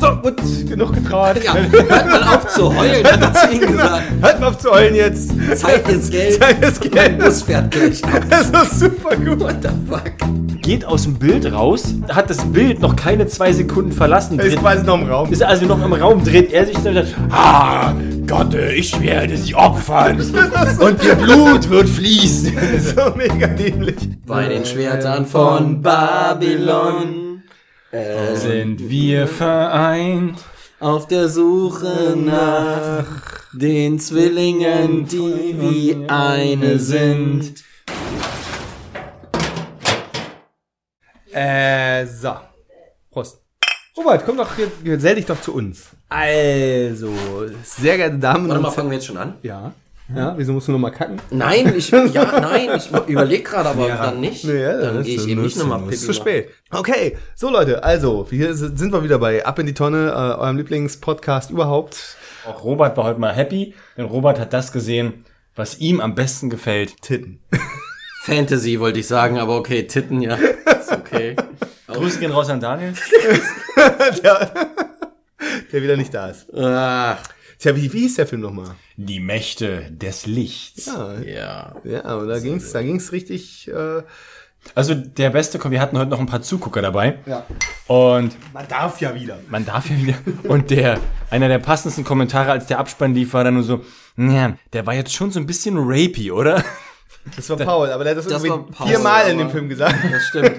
So, gut, genug getraut. Ja, hört mal auf zu heulen, hat er zu ihm gesagt. Hört mal auf zu heulen jetzt. Zeit ist Geld. Zeit ist Mein Geld. Bus fährt gleich ab. Das ist super gut. What the fuck? Geht aus dem Bild raus, hat das Bild noch keine zwei Sekunden verlassen. Er ist Dreht, quasi noch im Raum. ist also noch im Raum, dreht er sich dann und sagt, Ah, Gott, ich werde sie opfern. Und ihr Blut wird fließen. so mega dämlich. Bei den Schwertern von Babylon Sind wir vereint? auf der Suche nach den Zwillingen, die wie eine sind. Äh, so. Prost. Robert, komm doch, hier, gesell dich doch zu uns. Also, sehr geehrte Damen Warte und mal, fangen wir jetzt schon an? Ja. Ja, wieso musst du nochmal kacken? Nein, ich, ja, nein, ich überlege gerade, aber dann nicht. dann gehe ich eben nicht nochmal Ist zu spät. Okay, so Leute, also, hier sind wir wieder bei Ab in die Tonne, äh, eurem Lieblingspodcast überhaupt. Auch Robert war heute mal happy, denn Robert hat das gesehen, was ihm am besten gefällt. Titten. Fantasy wollte ich sagen, aber okay, Titten, ja. Ist okay. Grüße gehen raus an Daniel. der, der wieder nicht da ist. Ah, Tja, wie, wie hieß der Film nochmal? Die Mächte des Lichts. Ja, ja. ja, und da ging's, da ging's richtig, äh, Also der beste, wir hatten heute noch ein paar Zugucker dabei. ja. Und Man darf ja wieder. man darf ja wieder. Und der, einer der passendsten Kommentare, als der Abspann lief, war dann nur so, ja, der war jetzt schon so ein bisschen rapey, oder? Das war Paul, aber der hat das, Das irgendwie Paul, viermal in dem Film gesagt. Das stimmt.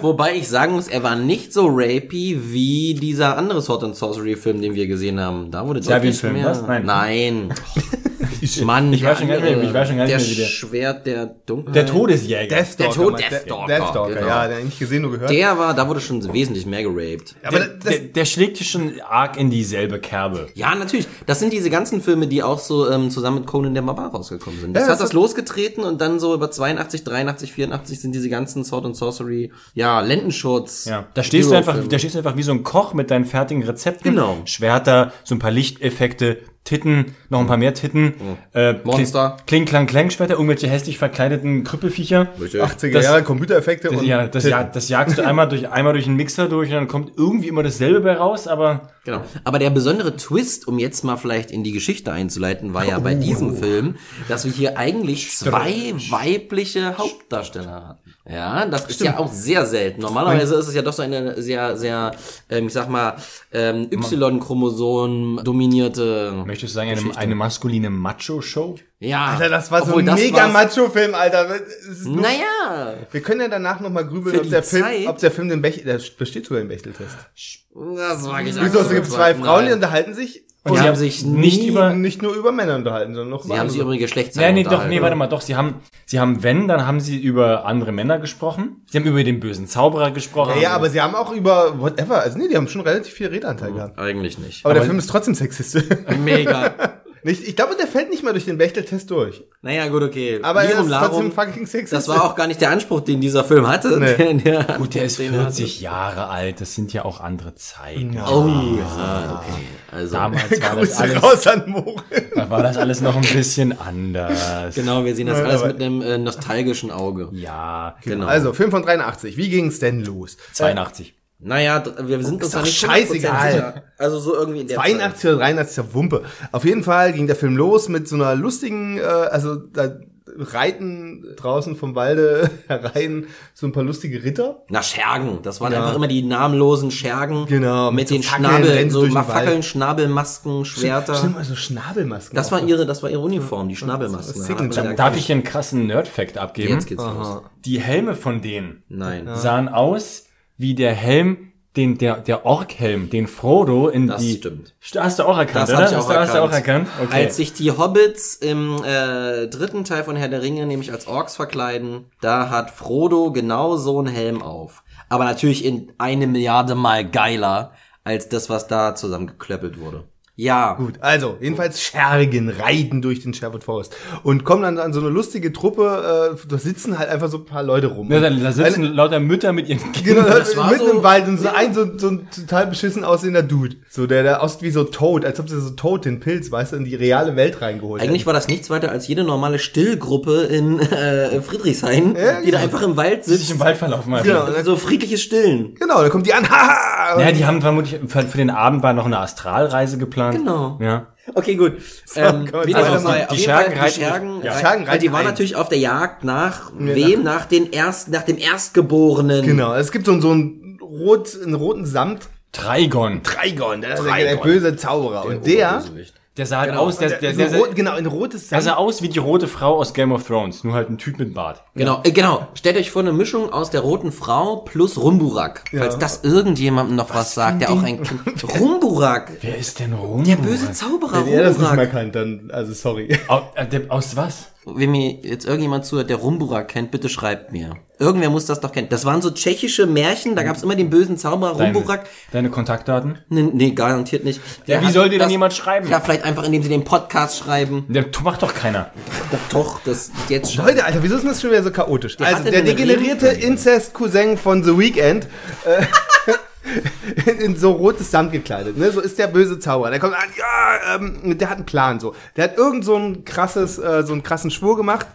Wobei ich sagen muss, er war nicht so rapey wie dieser andere Sword and Sorcery Film, den wir gesehen haben. Da wurde deutlich mehr. was? Nein. Nein. Mann, Ich weiß schon gar nicht mehr, ich weiß schon gar nicht der mehr, wie der- Schwert der Dunkelheit. Der Todesjäger. Deathstalker. Tod- meint- Deathstalker, Deathstalker, genau. ja, der nicht gesehen, nur gehört. Der war, da wurde schon wesentlich mehr geraped. aber der, das, der, der schlägt hier schon arg in dieselbe Kerbe. Ja, natürlich. Das sind diese ganzen Filme, die auch so ähm, zusammen mit Conan der Barbar rausgekommen sind. Das Ja, hat das das ist- losgetreten und dann so über 82, 83, 84 sind diese ganzen Sword and Sorcery, ja, Lendenschutz. Ja, da stehst du einfach, da stehst du einfach wie so ein Koch mit deinen fertigen Rezepten. Genau. Schwerter, so ein paar Lichteffekte, Titten, noch ein paar mehr Titten. Äh, Monster. Kling, Klang, Klangschwerter, irgendwelche hässlich verkleideten Krüppelviecher. 80er das- Jahre Computereffekte und Ja, das, ja, das jagst du einmal durch, einmal durch einen Mixer durch und dann kommt irgendwie immer dasselbe bei raus, aber Genau. Aber der besondere Twist, um jetzt mal vielleicht in die Geschichte einzuleiten, war ja Oh. bei diesem Film, dass wir hier eigentlich zwei weibliche Hauptdarsteller hatten. Ja, das ist ja auch sehr selten. Normalerweise ist es ja doch so eine sehr, sehr, ähm, ich sag mal, ähm, Y-Chromosom dominierte. möchtest du sagen, eine, eine maskuline Macho-Show? Ja, Alter, das war so obwohl ein das mega Macho-Film, Alter. Naja, Wir können ja danach nochmal grübeln, ob der, Film, ob der Film den Bechtel, der besteht sogar im Bechteltest. das mag ich Wieso, es gibt zwei Frauen, die unterhalten sich Und sie haben sich nicht nie, über- nicht nur über Männer unterhalten, sondern noch sie haben sich über ihre Geschlechter Nee, nee, doch, nee, warte mal, doch, sie haben, sie haben, wenn, dann haben sie über andere Männer gesprochen. Sie haben über den bösen Zauberer gesprochen. Ja, ja, aber sie haben auch über whatever, also nee, die haben schon relativ viel Redeanteil gehabt. Eigentlich nicht. Aber, der Film ist trotzdem sexistisch. Mega. nicht, ich glaube, der fällt nicht mal durch den Bechteltest durch. Naja, gut, okay. Aber er ist trotzdem fucking sexistisch. Das war auch gar nicht der Anspruch, den dieser Film hatte. Nee. Der, Gut, der ist den er 40 Jahre alt, das sind ja auch andere Zeiten. hatte. Oh, ja, okay. Also, Damals war das, alles, raus an Moritz. da war das alles noch ein bisschen anders. genau, wir sehen das Ja, alles mit einem äh, nostalgischen Auge. Ja, Genau. Also, Film von 83. Wie ging's denn los? 82. Naja, wir sind uns doch nicht scheißegal. 100% sicher. Also so irgendwie in der 82 oder 83 ist ja Wumpe. Auf jeden Fall ging der Film los mit so einer lustigen, äh, also da reiten draußen vom Walde herein so ein paar lustige Ritter. Na, Schergen. Das waren Ja. einfach immer die namenlosen Schergen. Genau, mit Mit, so den Fackeln Schnabel, so. Fackeln, Schnabelmasken, Schwerter. Stimmt, also Schnabelmasken. Das war so. ihre, das war ihre Uniform, die Schnabelmasken. Ja Darf ich hier einen krassen Nerd-Fact abgeben? Jetzt geht's los. Die Helme von denen Nein. sahen aus wie der Helm, den, der, der Ork-Helm, den Frodo in Das die... stimmt. St- Hast du auch erkannt, Das oder? ich auch hast, du, hast du auch erkannt. erkannt? Okay. Als sich die Hobbits im äh, dritten Teil von Herr der Ringe nämlich als Orks verkleiden, da hat Frodo genau so einen Helm auf. Aber natürlich in eine Milliarde Mal geiler als das, was da zusammengeklöppelt wurde. Ja. Gut, also, jedenfalls Schergen reiten durch den Sherwood Forest und kommen dann an so eine lustige Truppe, äh, da sitzen halt einfach so ein paar Leute rum. Ja, da, da sitzen lauter Mütter mit ihren Genau, Kindern. Das war mitten so- im Wald und so ein, so, so ein total beschissen aussehender Dude. So, der, der aussieht wie so Toad, als ob sie so Toad, den Pilz, weißt du, in die reale Welt reingeholt Eigentlich war das nichts weiter als jede normale Stillgruppe in äh, Friedrichshain, Ja, die da genau. einfach im Wald die sich sitzt. im Wald verlaufen haben. Genau. So friedliches Stillen. Genau, da kommt die an, haha! Ja, die haben vermutlich, für, für den Abend war noch eine Astralreise geplant. Genau. Ja. Okay, gut. ähm, wieder auf zwei- Die auf jeden Schergen Fall, reiten- die Schergen, ja. Schergen weil die waren ein. natürlich auf der Jagd nach wem? Nach den erst, nach dem Erstgeborenen. Genau, es gibt so, so einen, rot, einen roten Samt. Trigon. Trigon, der, der, Trigon. der böse Zauberer. und der. Der sah halt Genau. aus, der, der, der, der, der, rot, genau, ein rotes der Samt. sah aus wie die rote Frau aus Game of Thrones, nur halt ein Typ mit Bart. Genau, äh, genau. Stellt euch vor eine Mischung aus der roten Frau plus Rumburak. Falls das irgendjemandem noch was, sagt, der auch ein Kind. Rumburak. Wer ist denn Rum? Der böse Zauberer Wenn er das nicht mehr Rumburak. kann, dann, also sorry. Aus, äh, der- aus was? Wenn mir jetzt irgendjemand zuhört, der Rumburak kennt, bitte schreibt mir. Irgendwer muss das doch kennen. Das waren so tschechische Märchen, da gab's immer den bösen Zauberer Deine, Rumburak. deine Kontaktdaten? Nee, nee, garantiert nicht. Der wie soll dir denn jemand schreiben? Ja, vielleicht einfach, indem sie den Podcast schreiben. Der macht doch keiner. Doch, doch, das jetzt schon. Leute, Alter, wieso ist denn das schon wieder so chaotisch? also, hatte der degenerierte Inzest-Cousin von The Weeknd, äh, in, in so rotes Samt gekleidet, ne? So ist der böse Zauberer. Der kommt an, ja, ähm, der hat einen Plan, so. Der hat irgend so ein krasses, äh, so einen krassen Schwur gemacht,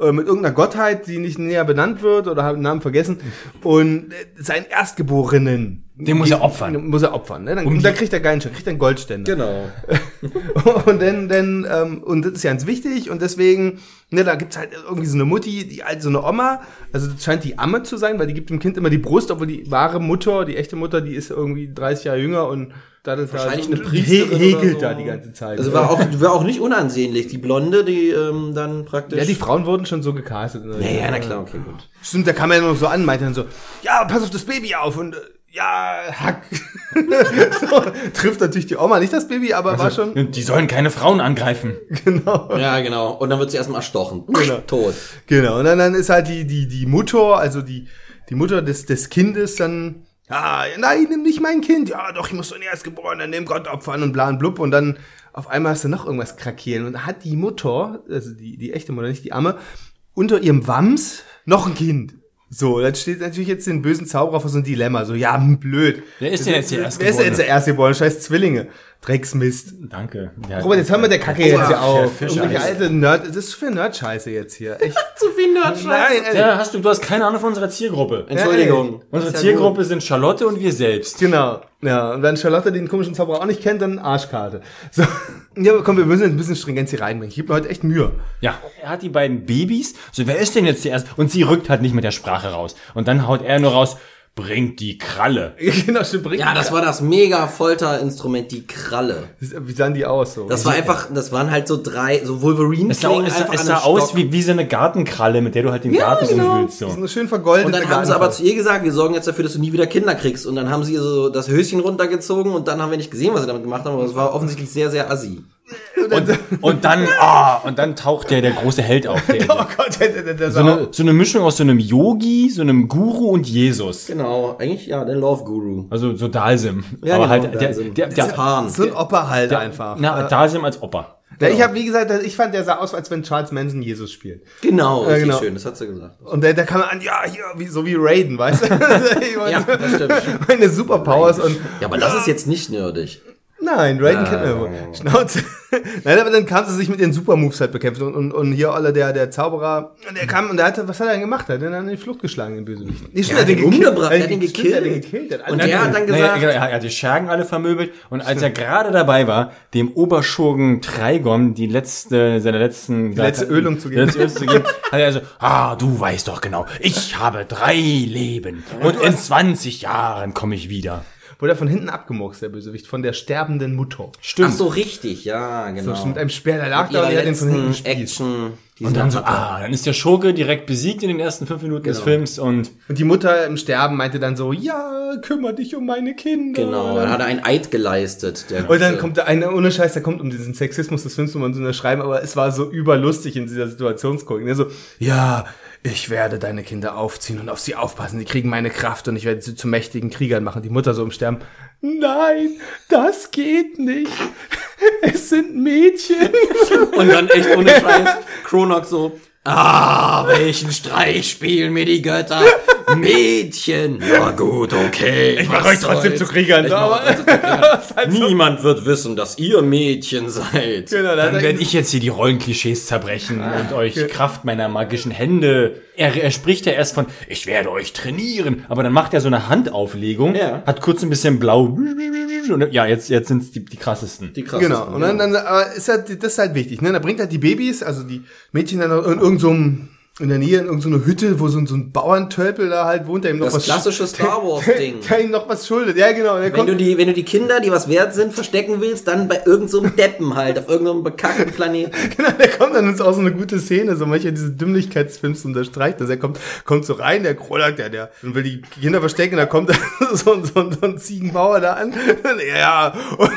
äh, mit irgendeiner Gottheit, die nicht näher benannt wird, oder hat den Namen vergessen, und äh, seinen Erstgeborenen. Den muss er opfern. Den Muss er opfern, ne? Dann, und dann kriegt er Schein, kriegt er einen Goldständer. Genau. und dann, dann ähm, und das ist ganz wichtig und deswegen, ne, da gibt's halt irgendwie so eine Mutti, die halt so eine Oma, also das scheint die Amme zu sein, weil die gibt dem Kind immer die Brust, obwohl die wahre Mutter, die echte Mutter, die ist irgendwie 30 Jahre jünger und da das Wahrscheinlich da eine Priesterin he hekelt oder so. da die ganze Zeit. Also war auch, war auch nicht unansehnlich. Die Blonde, die ähm, dann praktisch. ja, die Frauen wurden schon so gecastet. ja, ja, na klar, okay, gut. Stimmt, da kam er noch so an, meinte dann so, ja, pass auf das Baby auf und äh, ja, hack. so, trifft natürlich die Oma, nicht das Baby, aber war schon. Die sollen keine Frauen angreifen. Ja, genau. Und dann wird sie erstmal erstochen. Genau. Tot. Genau, und dann, dann ist halt die, die, die Mutter, also die, die Mutter des, des Kindes dann, ja, nein, nimm nicht mein Kind, ja, doch, ich muss so ein Erstgeborenen, nimm Gott opfern und bla und blub und dann auf einmal hast du noch irgendwas krakieren und dann hat die Mutter, also die, die echte Mutter, nicht die Amme, unter ihrem Wams noch ein Kind. So, dann steht natürlich jetzt den bösen Zauberer vor so ein Dilemma, so, ja, hm, blöd. Wer ist denn jetzt der Wer ist denn jetzt Erstgeborene? der Erstgeborene? Scheiß Zwillinge. Drecksmist. Danke. Ja, Robert, jetzt hören wir der Kacke jetzt hier auf. Irgendwelche alte Nerd, das ist für Nerd-Scheiße jetzt hier. Echt. Zu viel Nerdscheiß. Nein, ey. Ja, hast du, du hast keine Ahnung von unserer Zielgruppe. Entschuldigung. Unsere Ist ja Zielgruppe sind Charlotte und wir selbst. Genau. Ja, und wenn Charlotte den komischen Zauberer auch nicht kennt, dann Arschkarte. So. Ja, aber komm, wir müssen jetzt ein bisschen Stringenz hier reinbringen. Ich gebe mir heute echt Mühe. Ja. Er hat die beiden Babys. So, wer ist denn jetzt der Erste? Und sie rückt halt nicht mit der Sprache raus. Und dann haut er nur raus, bringt die Kralle. genau, stimmt. bring- Ja, das war das mega Folterinstrument, die Kralle. Wie sahen die aus so? Das war einfach, das waren halt so drei, so wolverine Es sah, es es sah aus wie, wie so eine Gartenkralle, mit der du halt den Garten genau. umwühlst. So. sind schön vergoldet. Und dann haben sie aber zu ihr gesagt, wir sorgen jetzt dafür, dass du nie wieder Kinder kriegst. Und dann haben sie so das Höschen runtergezogen und dann haben wir nicht gesehen, was sie damit gemacht haben, aber es war offensichtlich sehr, sehr assi. Und, und dann, ah, und dann taucht der, der große Held auf. Der, Oh Gott, das, das so, eine, so eine Mischung aus so einem Yogi, so einem Guru und Jesus. Genau, eigentlich ja, der Love Guru. Also so Dalsim. Ja, Aber genau, halt, der, der, der, Zahn. so ein Opa halt einfach. na, Dalsim als Opa. Ja, ich habe wie gesagt, ich fand, der sah aus, als wenn Charles Manson Jesus spielt. Genau, richtig genau. schön, das hat sie gesagt. Und der, der kam an, ja, hier, wie, so wie Raiden, weißt du? Ja, das stimmt. Meine Superpowers und Ja, aber das ist jetzt nicht nerdig. Nein, Raiden kennt man wohl. Schnauze. Nein, aber dann kam sie sich mit ihren Supermoves halt bekämpft und, und, und hier alle der, der Zauberer, und der kam und der hatte, was hat er denn gemacht? Er hat den dann in die Flucht geschlagen, den Bösewicht. Nee, stimmt, hat umgebracht, er hat ihn stimmt, gekillt. Er hat ihn gekillt. Er hat Und alle- der hat dann Naja, gesagt, genau, er hat die Schergen alle vermöbelt und als er gerade dabei war, dem Oberschurgen Trigon die letzte, seine letzten, die letzte Ölung zu geben. letzte Ölung zu geben, hat er so, ah, du weißt doch genau, ich habe drei Leben und in 20 Jahren komme ich wieder. Wurde er von hinten abgemurkst, der Bösewicht, von der sterbenden Mutter. ach Stimmt. so, richtig, ja, genau. So, mit einem Speer, der lag Mit da und er hat den von hinten gespielt. Und dann so, ah, dann ist der Schurke direkt besiegt in den ersten fünf Minuten des Genau. Films und Und die Mutter im Sterben meinte dann so, ja, kümmere dich um meine Kinder. Genau, dann hat er ein Eid geleistet. Der und dann kommt da einer, ohne Scheiß, der kommt um diesen Sexismus des Films, um man zu unterschreiben, aber es war so überlustig in dieser Situationsgucken. Er so, ja, ich werde deine Kinder aufziehen und auf sie aufpassen. Die kriegen meine Kraft und ich werde sie zu mächtigen Kriegern machen. Die Mutter so im Sterben. Nein, das geht nicht. Es sind Mädchen. Und dann echt ohne Scheiß, Kronox so, ah, welchen Streich spielen mir die Götter? Mädchen. Ja gut, okay. Ich mach euch trotzdem zu Kriegern, Ich so, mach aber- euch trotzdem zu Kriegern. so- Niemand wird wissen, dass ihr Mädchen seid. Genau, Dann werde ich jetzt hier die Rollenklischees zerbrechen und euch Kraft meiner magischen Hände. Er, er spricht ja erst von, ich werde euch trainieren, aber dann macht er so eine Handauflegung, Ja. hat kurz ein bisschen blau. Und ja, jetzt, jetzt sind's die, die krassesten. Die krassesten, Genau. Und dann, dann aber ist halt, das ist halt wichtig, ne? Da bringt halt die Babys, also die Mädchen dann in irgendeinem, so in der Nähe in irgendeine Hütte, wo so ein, so ein Bauerntölpel da halt wohnt, der ihm noch Das was klassische Star Wars Ding. Der, der ihm noch was schuldet. Ja, genau. Der Wenn kommt, du, die, wenn du die Kinder, die was wert sind, verstecken willst, dann bei irgendeinem so einem Deppen halt, auf irgendeinem bekackten Planeten. genau, der kommt dann ist auch so eine gute Szene, so mancher diese Dümmlichkeitsfilms unterstreicht. Also er kommt, kommt so rein, der Krolak, der, der und will die Kinder verstecken, da kommt so, ein- so, ein- so ein Ziegenbauer da an. ja, und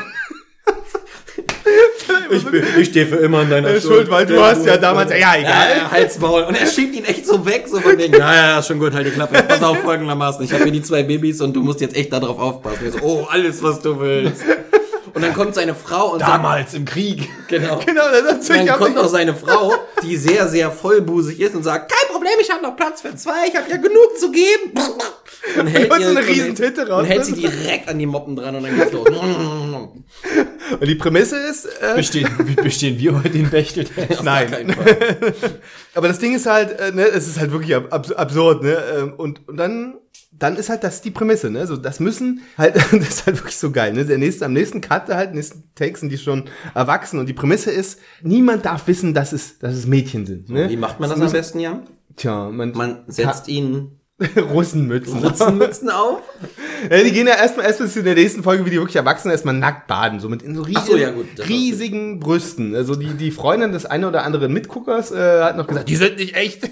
Ich, bin- ich stehe für immer in deiner Äh, Schuld, weil du hast ja damals, ja, egal. Ja, ja, Halsmaul. Und er schiebt ihn echt so weg, so von wegen, ja, ja, ist schon gut, halt die Klappe. Pass auf folgendermaßen, ich habe hier die zwei Babys und du musst jetzt echt darauf aufpassen. So, oh, alles, was du willst. Und dann kommt seine Frau und Damals im Krieg. sagt, genau. Genau, dann sagt Und ich dann kommt noch seine Frau, die sehr, sehr vollbusig ist und sagt, kein Problem, ich habe noch Platz für zwei, ich habe ja genug zu geben. Und hält, so ihr- riesen Titte raus, und hält sie direkt an die Moppen dran und dann geht's los. Und die Prämisse ist, äh, Bestehen, bestehen wir heute den Bechtel? nein. Aber das Ding ist halt, äh, ne, es ist halt wirklich ab, abs absurd, ne? ähm, Und, und dann, dann ist halt das die Prämisse, ne? So, das müssen halt, das ist halt wirklich so geil, ne? Der nächste, am nächsten Cut halt, nächsten Takes sind die schon erwachsen und die Prämisse ist, niemand darf wissen, dass es, dass es Mädchen sind, ne? Wie macht man das am besten, Jan? Tja, man, Man setzt ihnen Russenmützen. Rutzenmützen auf. Ja, die gehen ja erstmal erst bis in der nächsten Folge, wie die wirklich erwachsen erstmal nackt baden, so mit in so riesigen, so, ja, gut, riesigen Brüsten. Also die, die Freundin des einen oder anderen Mitguckers äh, hat noch gesagt, die sind nicht echt.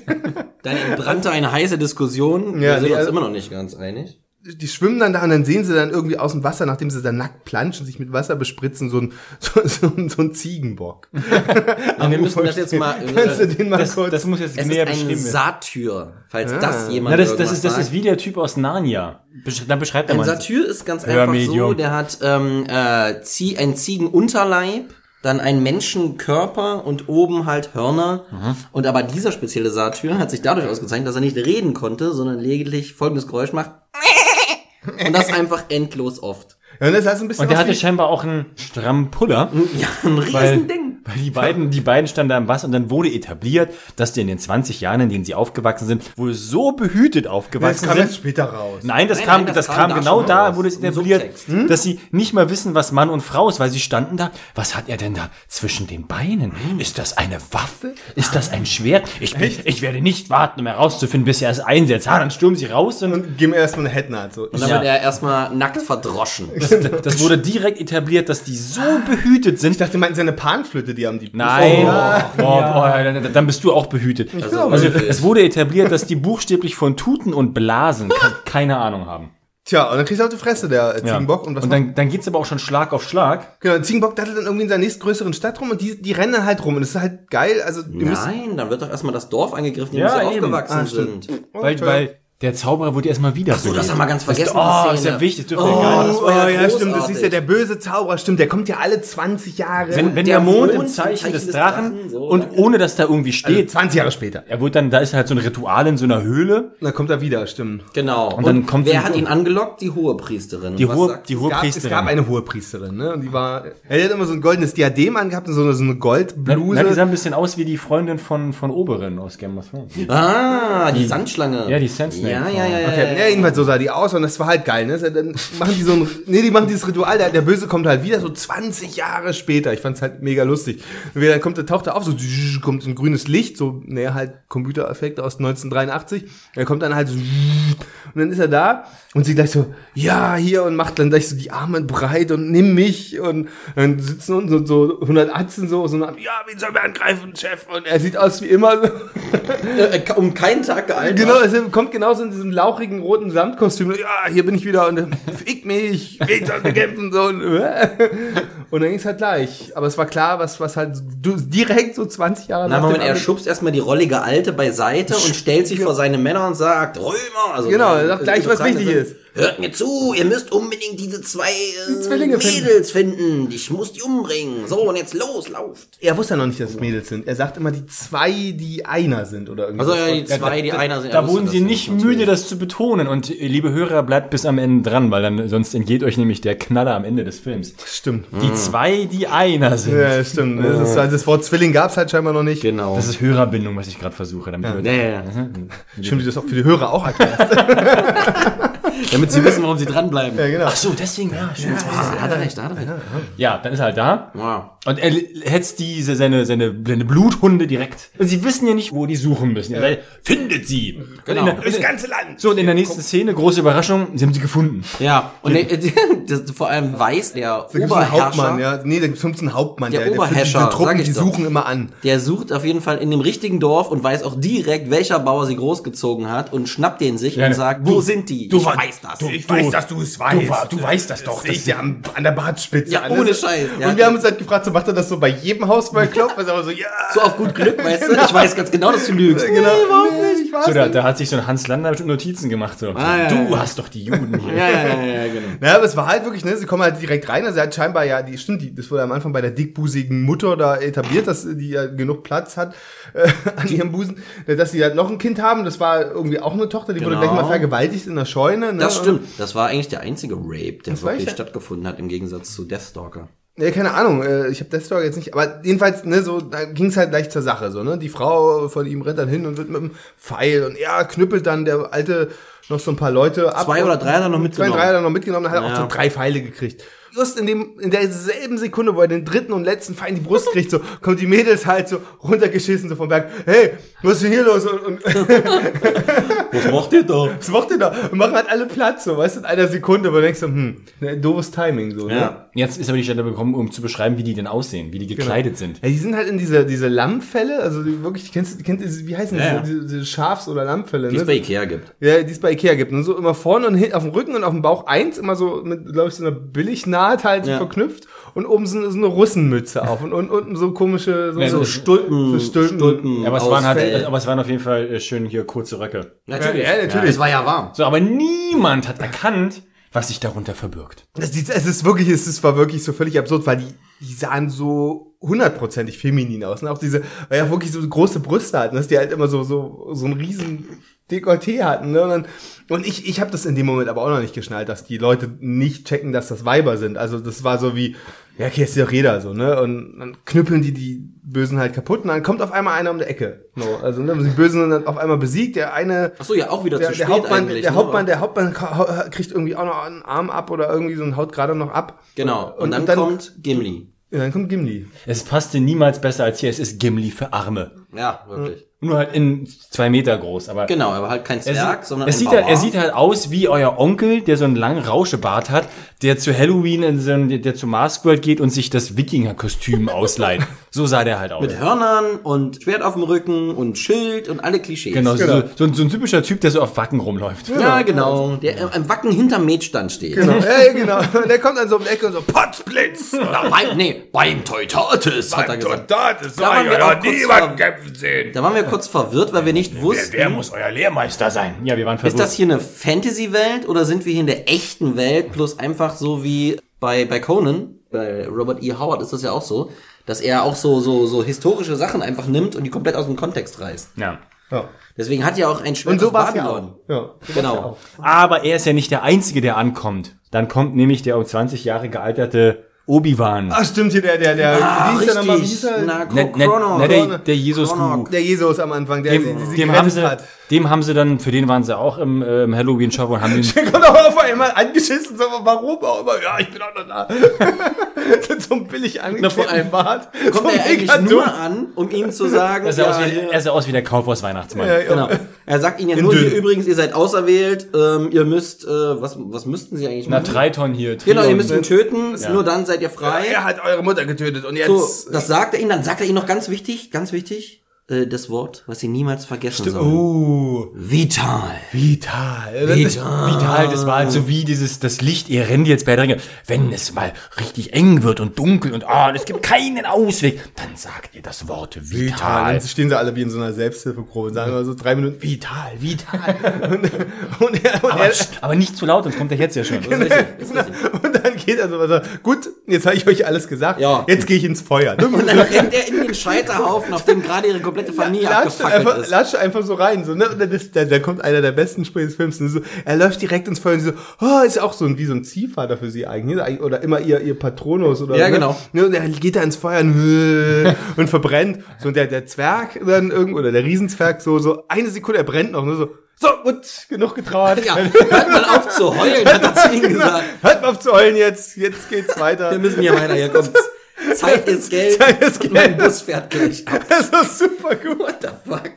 Dann entbrannte eine heiße Diskussion. Ja, Wir sind nee, uns also- immer noch nicht ganz einig. Die schwimmen dann da und dann sehen sie dann irgendwie aus dem Wasser, nachdem sie dann nackt planschen, sich mit Wasser bespritzen, so ein, so, so, ein- so ein Ziegenbock. Aber wir müssen das jetzt mal. Kannst du den mal Das, kurz... das muss jetzt es näher ist ein beschrieben werden. Satyr, falls Ah. das jemand Na, das, das, ist, das ist wie der Typ aus Narnia. Besch dann beschreibt er Ein mal. Satyr ist ganz einfach so, der hat ähm, äh, Zie ein Ziegenunterleib, dann einen Menschenkörper und oben halt Hörner. Mhm. Und aber dieser spezielle Satyr hat sich dadurch ausgezeichnet, dass er nicht reden konnte, sondern lediglich folgendes Geräusch macht. Und das einfach endlos oft. Ja, und das ein bisschen Und der hatte scheinbar auch einen strammen Puller. Ja, ein Weil, Riesending. weil die beiden, die beiden standen da im Wasser und dann wurde etabliert, dass die in den 20 Jahren, in denen sie aufgewachsen sind, wohl so behütet das aufgewachsen kam erst sind. später raus. Nein, das Nein, kam, nein, das, das kam, kam da genau da, raus. wurde es etabliert, Subtext. dass sie nicht mal wissen, was Mann und Frau ist, weil sie standen da. Was hat er denn da zwischen den Beinen? Ist das eine Waffe? Ist das ein Schwert? Ich, ich werde nicht warten, um herauszufinden, bis er es einsetzt. Ah, dann stürmen sie raus und Und mir erstmal eine Headnut. So. Und dann Ja. wird er erstmal nackt verdroschen. das, das wurde direkt etabliert, dass die so behütet sind. Ich dachte, meinten seine Panflöte, die haben die... Nein, Oh. oh, boah, dann, dann bist du auch behütet. Also, wirklich. es wurde etabliert, dass die buchstäblich von Tuten und Blasen ke- keine Ahnung haben. Tja, und dann kriegst du auf die Fresse, der äh, Ja. Ziegenbock. Und was und dann, dann geht's aber auch schon Schlag auf Schlag. Genau, der Ziegenbock dattelt dann irgendwie in seiner nächstgrößeren Stadt rum und die, die rennen dann halt rum. Und das ist halt geil. Also, müsst, Nein, dann wird doch erstmal das Dorf angegriffen, in Ja, dem sie eben. aufgewachsen Ah, stimmt. sind. Weil, weil der Zauberer wurde erstmal wieder so, das haben wir ganz vergessen, Oh, die ist ja wichtig, das Oh, nicht. das war ja oh, ja, stimmt, das ist ja der böse Zauberer, stimmt, der kommt ja alle 20 Jahre. Wenn, wenn Der der, Mond Mond im im Zeichen des des Drachen, Drachen, so, und danke. ohne dass da irgendwie also steht, 20 Jahre später. er wurde dann, da ist halt so ein Ritual in so einer Höhle. Dann kommt er wieder, stimmt. Genau. Und, dann kommt wer hat ihn angelockt? Die Hohepriesterin. Die Was hohe, sagt die sie? hohe Es gab, es Priesterin. gab eine hohe Priesterin, ne? Und die war, er hat immer so ein goldenes Diadem angehabt und so eine, so eine Goldbluse. na, die sah ein bisschen aus wie die Freundin von, von Oberin aus Game of Thrones. Ah, die, Sandschlange. Ja, die Sand Snake. Ja, ja, ja, ja. Okay, ja, jedenfalls so sah die aus und das war halt geil, ne? Dann machen die so ein, nee, die machen dieses Ritual, der, der Böse kommt halt wieder so 20 Jahre später. Ich fand's halt mega lustig. Und wieder, dann kommt der, taucht er auf, so kommt so ein grünes Licht, so, naja, halt Computereffekte aus 1983. Er kommt dann halt so, und dann ist er da und sie gleich so, ja, hier, und macht dann gleich so die Arme breit und nimm mich und dann sitzen unten so, so 100 Atzen so, so, ja, wen sollen wir angreifen, Chef? Und er sieht aus wie immer, so, Äh, um keinen Tag gealtert. Genau, es kommt genauso in diesem lauchigen roten Samtkostüm. Ja, hier bin ich wieder und fick mich, wen sollen wir kämpfen? So, und, und dann ging's halt gleich. Aber es war klar, was, was halt du, direkt so 20 Jahre Na, dem Moment, er schubst erstmal die rollige Alte beiseite und stellt sich vor seine Männer und sagt, Römer, also Genau, er sagt gleich, was wichtig ist. Hört mir zu, ihr müsst unbedingt diese zwei äh, Zwillinge Mädels finden. Ich muss die umbringen. So, und jetzt los, lauft. Er wusste ja noch nicht, dass es Mädels sind. Er sagt immer die zwei, die einer sind oder irgendwas. Also ja, die zwei, die einer sind. Da wurden sie nicht natürlich. müde, das zu betonen. Und äh, liebe Hörer, bleibt bis am Ende dran, weil dann sonst entgeht euch nämlich der Knaller am Ende des Films. Stimmt. Die zwei, die einer sind. Ja, stimmt. Das, ist, also das Wort Zwilling gab es halt scheinbar noch nicht. Genau. Das ist Hörerbindung, was ich gerade versuche. Damit ja, ja, ja. Stimmt, wie du das auch für die Hörer auch erklärst. Damit sie wissen, warum sie dranbleiben. ja, genau. Ach so, deswegen, ja, stimmt. Ah, hat er recht, hat er recht. Ja, dann ist er halt da. Wow. Und er hetzt diese, seine, seine, seine Bluthunde direkt. Und sie wissen ja nicht, wo die suchen müssen. Er sagt, findet sie. Genau. Und in der, Das ganze Land. so, und in der nächsten Szene, große Überraschung, sie haben sie gefunden. Ja, und der, das, vor allem weiß der Da Oberherrscher, Hauptmann, ja. Nee, da gibt's einen Hauptmann. Der führt Oberherrscher, diese Truppen, sag ich die doch. suchen immer an. der sucht auf jeden Fall in dem richtigen Dorf und weiß auch direkt, welcher Bauer sie großgezogen hat und schnappt den sich Ja, und sagt, Du- wo sind die? du ich wa- weiß das. du- Ich weiß, dass du es weißt. du weißt das doch, Das dir am, an der Bartspitze Ja, an. ohne Scheiß, ja. Und wir haben uns halt gefragt, so macht er das so bei jedem Haus mal klopft? Also aber so, ja. so auf gut Glück, weißt du? Ich weiß ganz genau, dass du lügst. Genau. Nee, überhaupt nicht, ich weiß So, da, da hat sich so ein Hans Lander mit Notizen gemacht. So. Ah, ja, du ja. hast doch die Juden hier. Ja, ja, ja, ja, genau. Naja, aber es war halt wirklich, ne, sie kommen halt direkt rein. Also er hat scheinbar ja, die stimmt, die, das wurde am Anfang bei der dickbusigen Mutter da etabliert, dass die ja genug Platz hat äh, an ihrem Busen, dass sie halt noch ein Kind haben. Das war irgendwie auch eine Tochter, die wurde Genau. gleich mal vergewaltigt in der Scheune. Ne? Das stimmt. Das war eigentlich der einzige Rape, der weiß wirklich ja. stattgefunden hat, im Gegensatz zu Deathstalker. Ja, keine Ahnung, äh, ich habe das Story jetzt nicht, aber jedenfalls, ne, so, da ging's halt gleich zur Sache, so, ne, die Frau von ihm rennt dann hin und wird mit einem Pfeil und er knüppelt dann der alte noch so ein paar Leute ab. Zwei oder drei hat er noch Zwei, mitgenommen. drei hat er noch mitgenommen, dann hat er auch Ja. so drei Pfeile gekriegt. Just in dem, in derselben Sekunde, wo er den dritten und letzten Pfeil in die Brust kriegt, so, kommt die Mädels halt so runtergeschissen, so vom Berg, hey, was ist denn hier los? Und, und Was macht ihr da? was macht ihr da? Und machen halt alle Platz, so, weißt du, in einer Sekunde, du denkst so, hm, ne, doofes Timing, so, ne? Ja. Jetzt ist aber die Stelle gekommen, um zu beschreiben, wie die denn aussehen, wie die gekleidet sind. Ja, die sind halt in diese, diese Lammfälle, also die wirklich, kennst du, kennst du, wie heißen Ja, diese, diese Schafs- oder Lammfälle, Die es ne? bei Ikea gibt. Ja, die es bei Ikea gibt. Und so immer vorne und hinten auf dem Rücken und auf dem Bauch eins, immer so mit, glaube ich, so einer Billignaht halt Ja. verknüpft. Und oben so, eine- so eine Russenmütze auf. Und, und unten so komische, so, Ja, so Stulpen. So Stulpen. Stulpen. Ja, aber es, waren halt, aber es waren auf jeden Fall äh, schön hier kurze Röcke. Natürlich. Ja, ja, natürlich. Es war ja warm. So, aber niemand hat erkannt, was sich darunter verbirgt. Es ist wirklich, es ist, war wirklich so völlig absurd, weil die, die sahen so hundertprozentig feminin aus. Und auch diese, weil ja wirklich so große Brüste hatten, dass die halt immer so, so, so ein riesen Dekolleté hatten. Ne? Und, dann, und ich, ich habe das in dem Moment aber auch noch nicht geschnallt, dass die Leute nicht checken, dass das Weiber sind. Also das war so wie, ja, okay, ist ja jeder so, ne? Und dann knüppeln die die Bösen halt kaputt und dann kommt auf einmal einer um die Ecke. So, also ne, die Bösen sind dann auf einmal besiegt. Der eine Ach so, ja, auch wieder der, zu der spät Hauptmann, eigentlich. der ne? Hauptmann, der Hauptmann kriegt irgendwie auch noch einen Arm ab oder irgendwie so und haut gerade noch ab. Genau. Und, dann, kommt Gimli. ja, dann kommt Gimli. Es passte niemals besser als hier. Es ist Gimli für Arme. Ja, wirklich. Nur halt in zwei Meter groß, aber Genau, aber halt kein Er, Zwerg, sieht, sondern er, sieht halt, er sieht halt aus wie euer Onkel, der so einen langen Rauschebart hat, der zu Halloween in so ein, der, zu Maskworld geht und sich das Wikinger-Kostüm ausleiht. So sah der halt aus. Mit Hörnern und Schwert auf dem Rücken und Schild und alle Klischees. Genau, Genau. So, so, ein- so ein typischer Typ, der so auf Wacken rumläuft. Ja, genau. Der äh, im Wacken hinterm Metstand steht. Genau, ja, genau. Der kommt dann so um die Ecke und so, Potzblitz! Ja, beim, nee, beim Teutates, hat er gesagt. Das Da waren wir auch kurz ver- kämpfen sehen. Da waren wir kurz verwirrt, weil wir nicht wussten, muss euer Lehrmeister sein? Ja, wir waren ist verwirrt. das hier eine Fantasy-Welt oder sind wir hier in der echten Welt plus einfach so wie bei, bei Conan, bei Robert E. Howard ist das ja auch so, dass er auch so, so, so historische Sachen einfach nimmt und die komplett aus dem Kontext reißt. ja. Ja. Deswegen hat ja auch ein Schwert Und so aus ja Babylon. auch. Ja. Genau. Aber er ist ja nicht der Einzige, der ankommt. Dann kommt nämlich der um 20 Jahre gealterte Obi-Wan. Ach, stimmt hier, der, der, der, Ah, wie hieß der nochmal, wie hieß richtig. er? Na, Ne, ne, Chrono. ne, der, der Jesus Chrono. Der Jesus am Anfang, der sie, dem, sie dem, haben gerettet sie, hat. Dem haben sie dann, für den waren sie auch im, äh, im Halloween-Shop und haben den, Der kommt auch auf einmal angeschissen, so, warum auch immer, ja, ich bin auch noch da. So einem billig vor allem angeklebten Bart. Kommt so er eigentlich mega nur dumm. an, um ihm zu sagen, er sah, aus ja, wie, hier- er sah aus wie der Kaufhaus-Weihnachtsmann. Ja, ja. Genau. Er sagt ihnen ja In nur, hier übrigens, ihr seid auserwählt, ähm, ihr müsst, äh, was, was müssten sie eigentlich Na, machen? Triton hier. Genau, ihr müsst ihn töten, nur dann seid ihr frei. Er hat eure Mutter getötet und jetzt. So, das sagt er ihnen, dann sagt er ihnen noch ganz wichtig, ganz wichtig, äh, das Wort, was sie niemals vergessen sollen. Oh, Vital. vital. Vital. Vital, das war halt so wie dieses, das Licht, ihr rennt jetzt bei der Ringe. Wenn es mal richtig eng wird und dunkel und ah, und es gibt keinen Ausweg, dann sagt ihr das Wort Vital. vital. Dann stehen sie alle wie in so einer Selbsthilfegruppe und sagen immer so drei Minuten vital, vital. und, und, er, und, Aber, er, aber nicht zu laut, sonst kommt er jetzt ja schon. Das ist richtig, das ist richtig. und dann geht er so weiter. Gut, jetzt habe ich euch alles gesagt. Ja. Jetzt gehe ich ins Feuer. Und dann rennt er in den Scheiterhaufen, auf dem gerade ihre komplette Familie Latscht abgefackelt einfach, ist. latscht einfach so rein. So, ne? Da, da kommt einer der besten Sprüche des Films. So, er läuft direkt ins Feuer und so, oh, ist ja auch so ein, wie so ein Ziehvater für sie eigentlich. Oder immer ihr, ihr Patronus oder Ja, ne? genau. Ne? Und er geht da ins Feuer und, und verbrennt. So, und der, der Zwerg dann irgend, oder der Riesenzwerg so, so eine Sekunde, er brennt noch. Ne? So, so, gut, genug getrauert. Ja, hört mal auf zu heulen, hat er zu ihm gesagt. Hört mal auf zu heulen jetzt, jetzt geht's weiter. Wir müssen hier weiter, hier kommt. Zeit ist Geld. Zeit ist und mein Geld. Bus fährt gleich ab. Das ist super gut. What the fuck?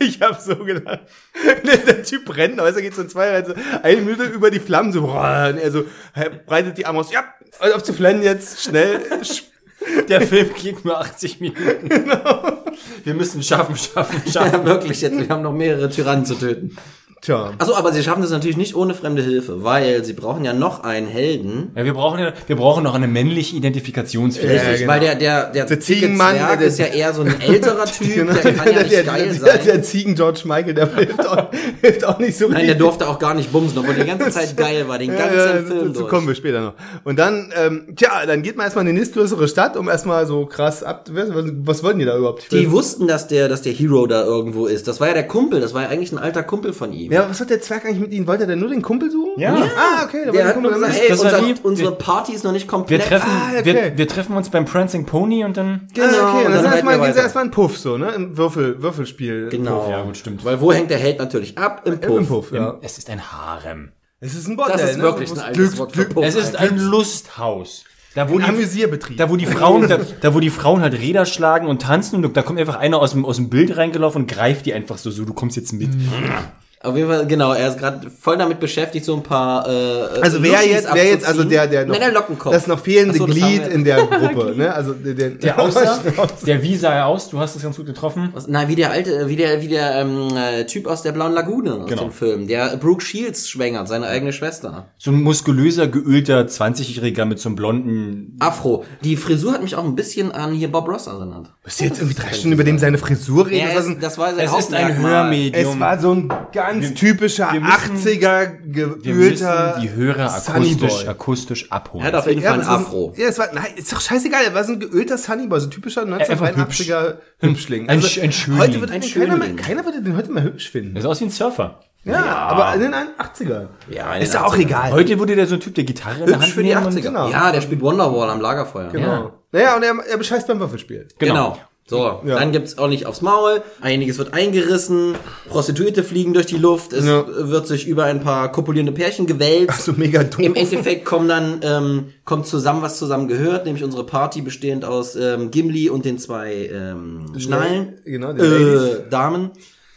Ich hab so gelacht. Der, Typ brennt, aber er geht so in zwei Reihen, so eine Minute über die Flammen, so, boah, und er so, er breitet die Arme aus, ja, auf zu flennen jetzt, schnell. Der Film geht nur 80 Minuten. Wir müssen schaffen, schaffen, schaffen. Ja, wirklich, jetzt, wir haben noch mehrere Tyrannen zu töten. Tja. Achso, aber sie schaffen das natürlich nicht ohne fremde Hilfe, weil sie brauchen ja noch einen Helden. Ja, wir brauchen ja, wir brauchen noch eine männliche Identifikationsfähigkeit. Richtig, genau. weil der, der, der, Der Ziegenmann, der- ist ja eher so ein älterer Typ, Genau, der kann ja nicht der, geil der, sein. der Ziegen George Michael, der hilft auch, hilft auch nicht so Nein, der richtig. durfte auch gar nicht bumsen, obwohl die ganze Zeit geil war, den ganzen Ja, ja, Film dazu durch. kommen wir später noch. Und dann, ähm, tja, dann geht man erstmal in die nächstgrößere Stadt, um erstmal so krass ab. Was, was wollten die da überhaupt? Ich Die wussten, dass der, dass der Hero da irgendwo ist. Das war ja der Kumpel, das war ja eigentlich ein alter Kumpel von ihm. Ja, was hat der Zwerg eigentlich mit ihnen? Wollte er denn nur den Kumpel suchen? Ja. Ah, okay. Der da wollte hat Kumpel nur gesagt, dann- hey, das war unser, wie- unsere Party ist noch nicht Wir komplett. treffen, Ah, okay. wir, wir treffen uns beim Prancing Pony und dann. Genau, ah, okay, und und dann dann, reiten erstmal, wir gehen sie weiter. erstmal in Puff, so, ne? Im Würfel, Würfelspiel. Genau. Ja, gut, stimmt. Weil wo hängt der Held natürlich ab? Im Puff. Im Puff, ja. Es ist ein Harem. Es ist ein Bordell, Das ist ne? wirklich ein es altes Glück- Wort für Glück- Puff. Es ist ein Lusthaus. Da wo, Ein die, Amüsierbetrieb. da wo die Frauen, da, da wo die Frauen halt Räder schlagen und tanzen und da kommt einfach einer aus dem, aus dem Bild reingelaufen und greift die einfach so, so, du kommst jetzt mit. Auf jeden Fall, genau, er ist gerade voll damit beschäftigt, so ein paar. Äh, Also wer Luschis jetzt, wer jetzt, also der, der noch, Nein, der Lockenkopf. das noch fehlende so, das Glied in der Gruppe, ne? Also der, der, Der aussah, der wie sah er aus? Du hast es ganz gut getroffen. Was- Nein, wie der alte, wie der, wie der ähm, äh, Typ aus der Blauen Lagune aus Genau. dem Film, der Brooke Shields schwängert, seine eigene Schwester. So ein muskulöser, geölter 20-Jähriger mit so einem blonden. Afro. Die Frisur hat mich auch ein bisschen an hier Bob Ross erinnert. Bist du jetzt irgendwie drei Stunden über dem seine Frisur reden? Ja, das, es, das war sein Es ist ein. Hörmedium. es war so ein ganz typischer wir müssen- 80er Wir müssen geölter die Hörer akustisch, akustisch abholen. Er hat auf jeden Ja, Fall ein Afro. Ja, es war, nein, ist doch scheißegal, er war so ein geölter Sunnyboy, so ein typischer einfach 1983er Hübschling. Ein Sch- ein Schönling. Heute würde Ein den keiner, mehr, keiner würde den heute mehr hübsch finden. Er sieht aus wie ein Surfer. Ja, aber in den 80ern. Ja, in Ist den ja auch 80ern. egal. Heute würde der so ein Typ der Gitarre in der Hübsch Hand für die nehmen und- 80er. genau. Ja, der spielt Wonderwall am Lagerfeuer. Genau. Naja, und er, er bescheißt beim Würfelspiel. Genau. Genau. So, Ja. dann gibt's auch nicht aufs Maul, einiges wird eingerissen, Prostituierte fliegen durch die Luft, es Ja. wird sich über ein paar kopulierende Pärchen gewälzt. So mega doof. Im Endeffekt kommen dann, ähm, kommt zusammen, was zusammen gehört, nämlich unsere Party bestehend aus ähm, Gimli und den zwei ähm, Schnallen, Genau, die äh, Damen.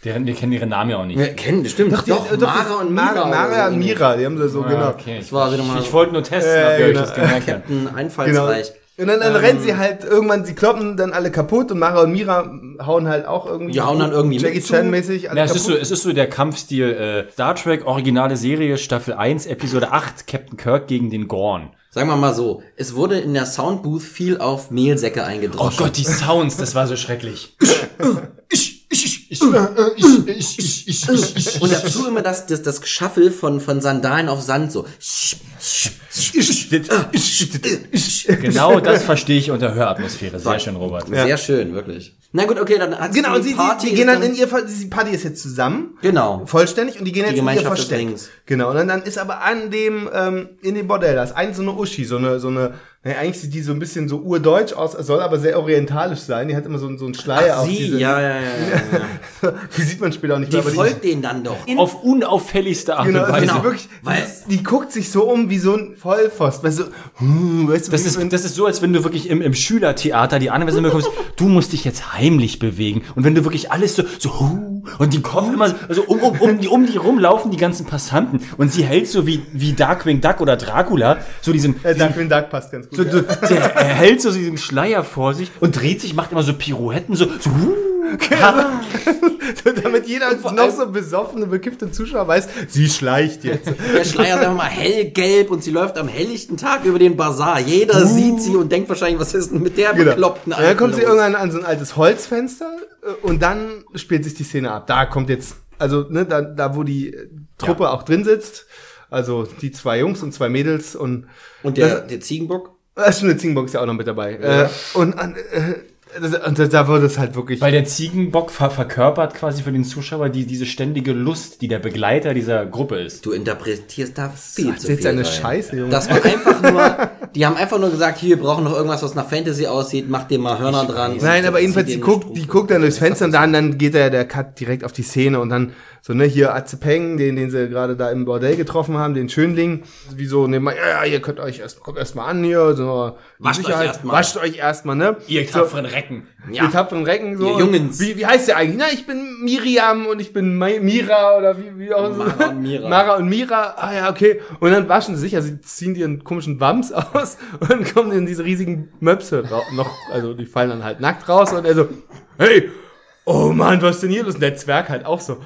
Deren, wir kennen ihre Namen ja auch nicht. Wir kennen, stimmt, doch, Die- äh, Mara und Mira. Mara, und Mira, die haben sie so, Ah, genau. okay. Das war wieder mal Ich wollte nur testen, Äh, ob ihr euch genau. das gemerkt habt. Captain Genau. Und dann, dann rennen sie halt irgendwann, sie kloppen dann alle kaputt und Mara und Mira hauen halt auch irgendwie. Die hauen dann irgendwie Jackie. Chan mäßig alle Ja, es ist, so, kaputt. es ist so der Kampfstil äh, Star Trek, originale Serie, Staffel 1, Episode 8, Captain Kirk gegen den Gorn. Sagen wir mal so, es wurde in der Soundbooth viel auf Mehlsäcke Oh eingedroschen. Gott, die Sounds, das war so schrecklich. Und dazu immer das, das, das Geschaffel von, von Sandalen auf Sand so. Genau das verstehe ich unter Höratmosphäre. Sehr schön, Robert. Sehr schön, wirklich. Na gut, okay, dann hat Genau, und sie, Party die, die gehen dann in ihr, die Party ist jetzt zusammen. Genau. Vollständig und die gehen jetzt in ihr Versteck. Genau, und dann, dann ist aber an dem, ähm, in dem Bordell, da ist ein so eine Uschi, so eine, so eine, naja, eigentlich sieht die so ein bisschen so urdeutsch aus, soll aber sehr orientalisch sein. Die hat immer so, so einen Schleier auf Sie, diese, ja, ja, ja, ja. die sieht man später auch nicht Die mehr, aber folgt denen dann doch. Auf unauffälligste Art Genau, und also Weise. die wirklich, Weil- die, die guckt sich so um wie so ein Vollpfost, weißt du, hm, weißt du, Das ist, das ist so, als wenn du wirklich im, im Schülertheater die Anweisung bekommst, du musst dich jetzt heimlich bewegen. Und wenn du wirklich alles so, so, und den Kopf immer so, also um, um, um, die, um die rumlaufen die ganzen Passanten. Und sie hält so wie, wie Darkwing Duck oder Dracula, so diesen, äh, Darkwing Duck passt ganz gut. so, so, der, er hält so diesen Schleier vor sich und dreht sich, macht immer so Pirouetten, so, so, hu, Damit jeder noch so besoffene, bekiffte Zuschauer weiß, sie schleicht jetzt. Der Schleier ist einfach mal hellgelb und sie läuft am helllichten Tag über den Bazar. Jeder sieht sie und denkt wahrscheinlich, was ist denn mit der bekloppten Genau. Dann kommt sie los? irgendwann an so ein altes Holzfenster äh, und dann spielt sich die Szene ab. Da kommt jetzt, also ne, da, da wo die äh, Truppe auch drin sitzt, also die zwei Jungs und zwei Mädels und Und der, der Ziegenbock? da ist eine Ziegenbox ja auch noch mit dabei. Äh, und an, äh, das, und da- da wurde es halt wirklich. Weil der Ziegenbock ver verkörpert quasi für den Zuschauer die, diese ständige Lust, die der Begleiter dieser Gruppe ist. Du interpretierst da viel Das zu ist jetzt viel eine rein. Scheiße, Junge. Das war einfach nur, die haben einfach nur gesagt, hier, wir brauchen noch irgendwas, was nach Fantasy aussieht, mach dir mal Hörner dran. Nein, aber jedenfalls, die guckt, die guckt dann durchs Fenster und dann, dann geht der, der Cut direkt auf die Szene und dann so, ne, hier Azepeng, den, den sie gerade da im Bordell getroffen haben, den Schönling, wie so, ne, mal, ja, ja, ihr könnt euch erst, kommt erst mal an hier, so, Wascht euch Sicherheit- erst mal. Wascht euch erstmal, ne? Ihr so, tapferen Recken. Ihr tapferen Recken, so. Ihr Jungens. Wie, wie heißt der eigentlich? Na, ich bin Miriam und ich bin Mi- Mira oder wie, wie auch so. Mara und Mira. Mara und Mira, ah ja, okay. Und dann waschen sie sich, also sie ziehen ihren komischen Wams aus und kommen in diese riesigen Möpse noch, also die fallen dann halt nackt raus und er so, hey, oh Mann, was ist denn hier los? Und der Zwerg halt auch so,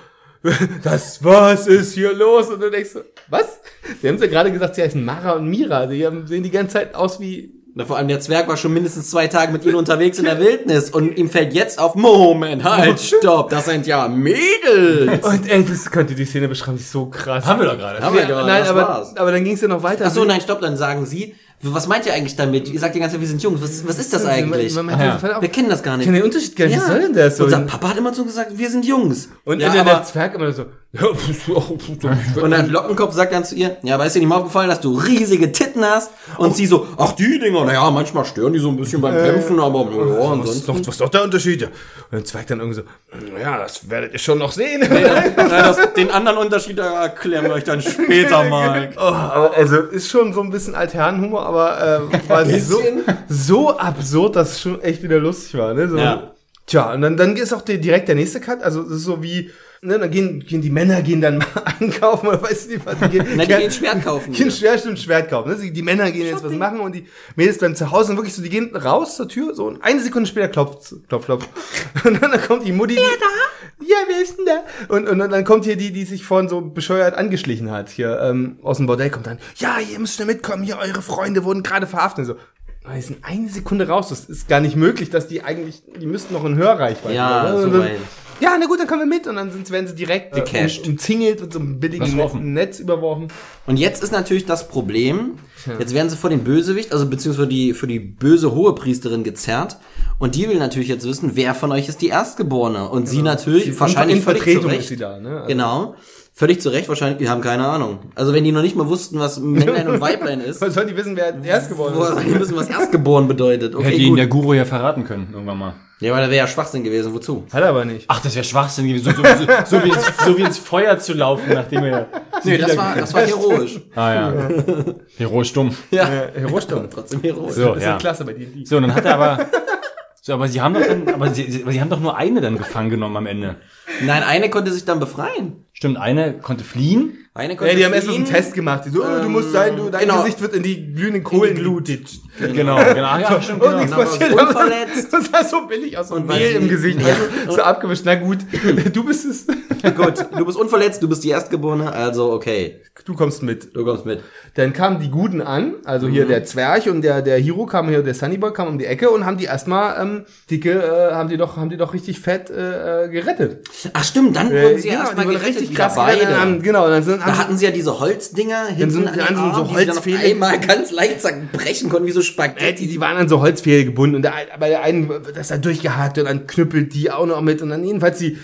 das, was ist hier los? Und du denkst so, was? Die haben ja gerade gesagt, sie heißen Mara und Mira. Die haben, sehen die ganze Zeit aus wie Na, vor allem der Zwerg war schon mindestens zwei Tage mit ihnen unterwegs in der Wildnis und ihm fällt jetzt auf, Moment, halt, stopp, das sind ja Mädels. Und ey, das könnte die Szene beschreiben, die ist so krass. Haben wir doch gerade. Haben wir Ja, gerade, nein, das aber, war's. aber dann ging es ja noch weiter. Ach so, nein, stopp, dann sagen sie, was meint ihr eigentlich damit? Ihr sagt die ganze Zeit, wir sind Jungs, was, was ist das eigentlich? Man, man, man, Ja. Wir kennen das gar nicht. Ich kenne den Unterschied gar nicht. Was soll denn das? So Unser Papa hat immer so gesagt, wir sind Jungs. und ja, dann der Zwerg immer so. Und dann Lockenkopf sagt dann zu ihr, ja, aber ist dir nicht mal aufgefallen, dass du riesige Titten hast? Und sie so, ach die Dinger, naja, manchmal stören die so ein bisschen beim Kämpfen, aber ja, was, ist ansonsten. doch, was ist doch der Unterschied? Ja. Und der Zwerg dann irgendwie so, ja, das werdet ihr schon noch sehen. Ja, das, den anderen Unterschied erklären wir euch dann später mal. Oh, aber also ist schon so ein bisschen Altherrenhumor, aber äh, war so, so absurd, dass es schon echt wieder lustig war. Ne? So, Ja. Tja, und dann, dann ist auch der, direkt der nächste Cut. Also das ist so wie, ne, dann gehen, gehen die Männer gehen dann mal einkaufen oder weiß ich nicht was. Die gehen, Na, die gehen Schwert kaufen. Gehen Schwert, stimmt, Schwert kaufen. Ne? Sie- Die Männer gehen jetzt was machen und die Mädels bleiben zu Hause und wirklich so, die gehen raus zur Tür so und eine Sekunde später klopft, klopf, klopf. Und dann kommt die Mutti. Wer da? Ja, wer ist denn da? Und, und dann kommt hier die, die sich vorhin so bescheuert angeschlichen hat, hier ähm, aus dem Bordell, kommt dann, ja, ihr müsst schnell mitkommen, hier, eure Freunde wurden gerade verhaftet. Und so, "Ah, die sind eine Sekunde raus. Das ist gar nicht möglich, dass die eigentlich, die müssten noch in Hörreichweite. Ja, sein, so weit. Ja, na gut, dann kommen wir mit und dann sind, werden sie direkt äh, Gecasht. um, umzingelt und so einem billigen Was Net offen. Netz überworfen. Und jetzt ist natürlich das Problem, jetzt werden sie vor den Bösewicht, also beziehungsweise die, für die böse Hohepriesterin gezerrt. Und die will natürlich jetzt wissen, wer von euch ist die Erstgeborene. Und sie natürlich Sie- wahrscheinlich in völlig Vertretung zu Recht. ist sie da, ne? Also- Genau. Völlig zu Recht wahrscheinlich, die haben keine Ahnung. Also wenn die noch nicht mal wussten, was Männlein und Weiblein ist, Was sollen die wissen, wer erst geworden woher ist? sollen die wissen, was Erstgeboren bedeutet? Hätte Okay, ihnen gut. der Guru ja verraten können, irgendwann mal. Ja, aber da wäre ja Schwachsinn gewesen. Wozu? Hat er aber nicht. Ach, das wäre Schwachsinn gewesen, so, so, so, so, wie ins, so wie ins Feuer zu laufen, nachdem er. Nee, das war, das war heroisch. Ah ja. Heroisch dumm. Ja, Herr Russland. trotzdem heroisch. So, Das ist ja. Klasse bei dir. So, und dann hat er aber. So, aber sie haben doch dann, aber sie, sie, aber sie haben doch nur eine dann gefangen genommen am Ende. Nein, eine konnte sich dann befreien. Stimmt, eine konnte fliehen. Eine konnte Ja, die haben erst mal so fliehen. einen Test gemacht. Die so, oh, du musst sein, du, dein genau. Gesicht wird in die glühenden Kohlen glutet. Genau, genau. Ja, stimmt, Oh, genau. nichts aber passiert. so unverletzt. Das sah so billig aus. Und Und Mehl im Gesicht. Ja. Also, so abgewischt. Na gut, du bist es. Gut, du bist unverletzt, du bist die Erstgeborene, also okay, Du kommst mit. du kommst mit. Dann kamen die Guten an, also hier der Zwerg und der, der Hero kam hier, der Sunnyboy kam um die Ecke und haben die erstmal, ähm, dicke, äh, haben die doch, haben die doch richtig fett äh, äh, gerettet. Ach stimmt, dann Äh, wurden sie genau, erstmal gerettet, richtig krass beide. genau, dann sind, Da hatten sie ja diese Holzdinger hinten sind an die den so Armen, die sie dann auf einmal ganz leicht zerbrechen konnten, wie so Äh, Spaghetti. die, die waren an so Holzpfähle gebunden und der, bei der einen wird das da durchgehakt und dann knüppelt die auch noch mit und dann jedenfalls die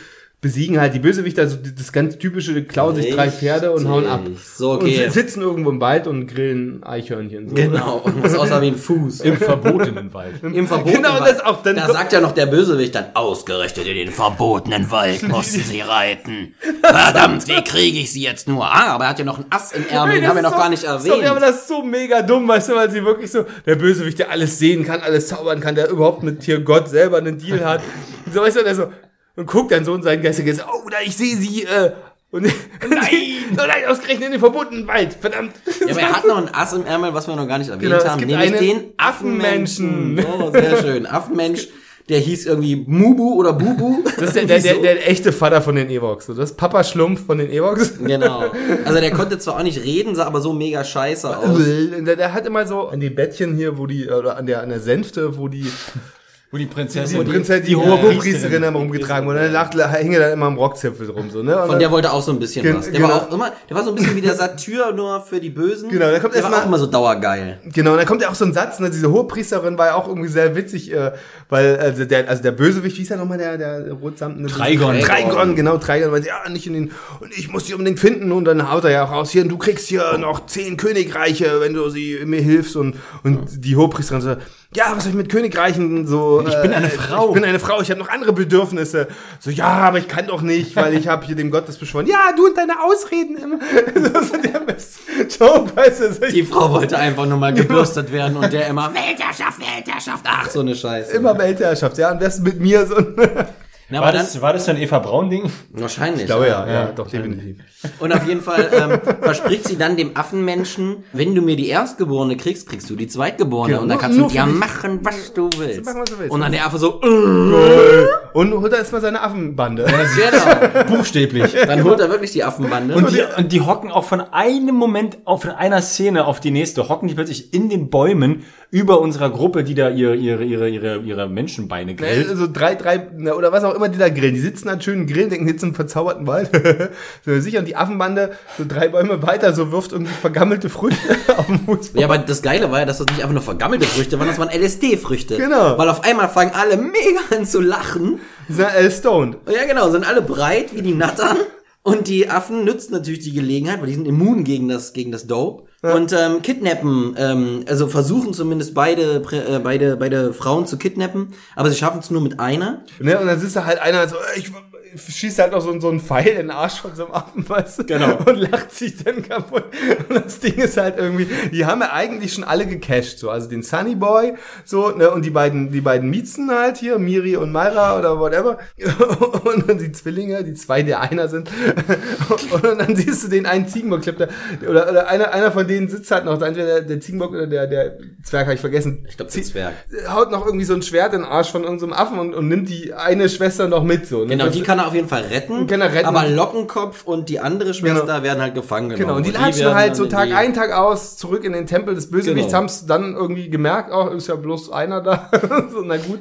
besiegen halt die Bösewichter, also das ganz typische, klauen sich drei Pferde und hauen ab. So, okay. Und si- sitzen irgendwo im Wald und grillen Eichhörnchen. So. Genau, und was aussah wie ein Fuß. Im verbotenen Wald. Im verbotenen Genau, Wald. das auch, dann da sagt ja noch der Bösewicht dann, ausgerechnet in den verbotenen Wald mussten sie reiten. Verdammt, wie kriege ich sie jetzt nur? Ah, aber er hat ja noch ein Ass im Ärmel, den haben wir ist noch so- gar nicht Sorry, erwähnt. aber das ist so mega dumm, weißt du, weil sie wirklich so, der Bösewicht, der alles sehen kann, alles zaubern kann, der überhaupt mit hier Gott selber einen Deal hat. Und so, weißt du, der so, und guckt dann so in seinen geistiges, oh, da, ich sehe sie, äh, und, nein, oh nein, ausgerechnet in den verbotenen Wald, verdammt. Ja, aber er hat noch ein Ass im Ärmel, was wir noch gar nicht erwähnt Genau, haben, nämlich einen den Affenmenschen. Affenmenschen. Oh, sehr schön. Affenmensch, der hieß irgendwie Mubu oder Bubu. Das ist der, der, der, der echte Vater von den Ewoks. So, das ist Papa Schlumpf von den Ewoks. Genau. Also der konnte zwar auch nicht reden, sah aber so mega scheiße aus. Der, der hat immer so an den Bettchen hier, wo die, oder an der, an der Sänfte, wo die, Wo die die, Prinzessin. Prinzessin, die hohe Priesterin immer rumgetragen wurde. Und dann lacht, hänge dann immer am Rockzipfel rum, so, ne? Und Von dann- der wollte auch so ein bisschen Gen- was. Der genau. war auch immer, der war so ein bisschen wie der Satyr, nur für die Bösen. Genau, da kommt der erst war mal- auch immer so dauergeil. Genau, und dann kommt ja auch so ein Satz, ne, diese Hohepriesterin war ja auch irgendwie sehr witzig, äh, weil also der, also der Bösewicht, wie ist ja nochmal der, der rotsamtene Trigon. Trigon, genau, Trigon, weil sie, ja, nicht in den, und ich muss die unbedingt finden, und dann haut er ja auch raus, hier, und du kriegst hier noch zehn Königreiche, wenn du sie mir hilfst, und, und die Hohepriesterin so, ja, was soll ich mit Königreichen so? Ich bin eine äh, Frau. Ich bin eine Frau, ich habe noch andere Bedürfnisse. So, ja, aber ich kann doch nicht, weil ich habe hier dem Gott das beschworen. Ja, du und deine Ausreden immer. Das ist der beste Joke, weißt du. Die Frau wollte einfach nur mal gebürstet werden und der immer Weltherrschaft, Weltherrschaft. Ach, so eine Scheiße. Immer Weltherrschaft, ja, und wer ist mit mir so ein. Na, War aber dann, das, war das ein Eva Braun-Ding? wahrscheinlich. Ich glaube ja, ja, doch, definitiv. Und auf jeden Fall ähm, verspricht sie dann dem Affenmenschen, wenn du mir die Erstgeborene kriegst, kriegst du die Zweitgeborene. Genau, und dann kannst du mit ihr machen, was du willst. machen, was du willst. Und dann der Affe so, äh, Und holt er erstmal seine Affenbande. genau. Buchstäblich. Dann holt er wirklich die Affenbande. Und die, und die hocken auch von einem Moment auf von einer Szene auf die nächste, hocken die plötzlich in den Bäumen über unserer Gruppe, die da ihre, ihre, ihre, ihre, ihre Menschenbeine grillt. Also drei, drei, oder was auch immer die da grillen. Die sitzen halt schön grillen, denken, sitzen im verzauberten Wald. so, sicher, und die Affenbande, so drei Bäume weiter, so wirft irgendwie vergammelte Früchte auf den Fußball. Ja, aber das Geile war ja, dass das nicht einfach nur vergammelte Früchte waren, das waren LSD-Früchte. Genau. Weil auf einmal fangen alle mega an zu lachen. Sind alle stoned. Ja, genau, sind alle breit wie die Nattern. Und die Affen nützen natürlich die Gelegenheit, weil die sind immun gegen das, gegen das Dope. Und ähm, kidnappen, ähm, also versuchen zumindest beide, äh, beide, beide Frauen zu kidnappen, aber sie schaffen es nur mit einer. Ne? Und dann sitzt da halt einer so, ich schießt halt noch so, so einen Pfeil in den Arsch von so einem Affen, weißt du? Genau. Und lacht sich dann kaputt. Und das Ding ist halt irgendwie, die haben ja eigentlich schon alle gecasht, so. Also den Sunny Boy, so, ne, und die beiden, die beiden Miezen halt hier, Miri und Myra oder whatever. Und dann die Zwillinge, die zwei der einer sind. Und dann siehst du den einen Ziegenbock-Clip, der- oder, oder einer, einer von denen sitzt halt noch, entweder der, der Ziegenbock oder der, der Zwerg, habe ich vergessen. Ich glaube, der Zwerg. Haut noch irgendwie so ein Schwert in den Arsch von irgendeinem Affen und, und nimmt die eine Schwester noch mit, so. ne? Genau, die kann er auf jeden Fall retten. Kann er retten. Aber Lockenkopf und die andere Schwester Genau. werden halt gefangen genommen. Genau, und die latschen halt so Tag ein, Tag aus zurück in den Tempel des Bösewichts, Genau. haben es dann irgendwie gemerkt, oh, ist ja bloß einer da. so, na gut.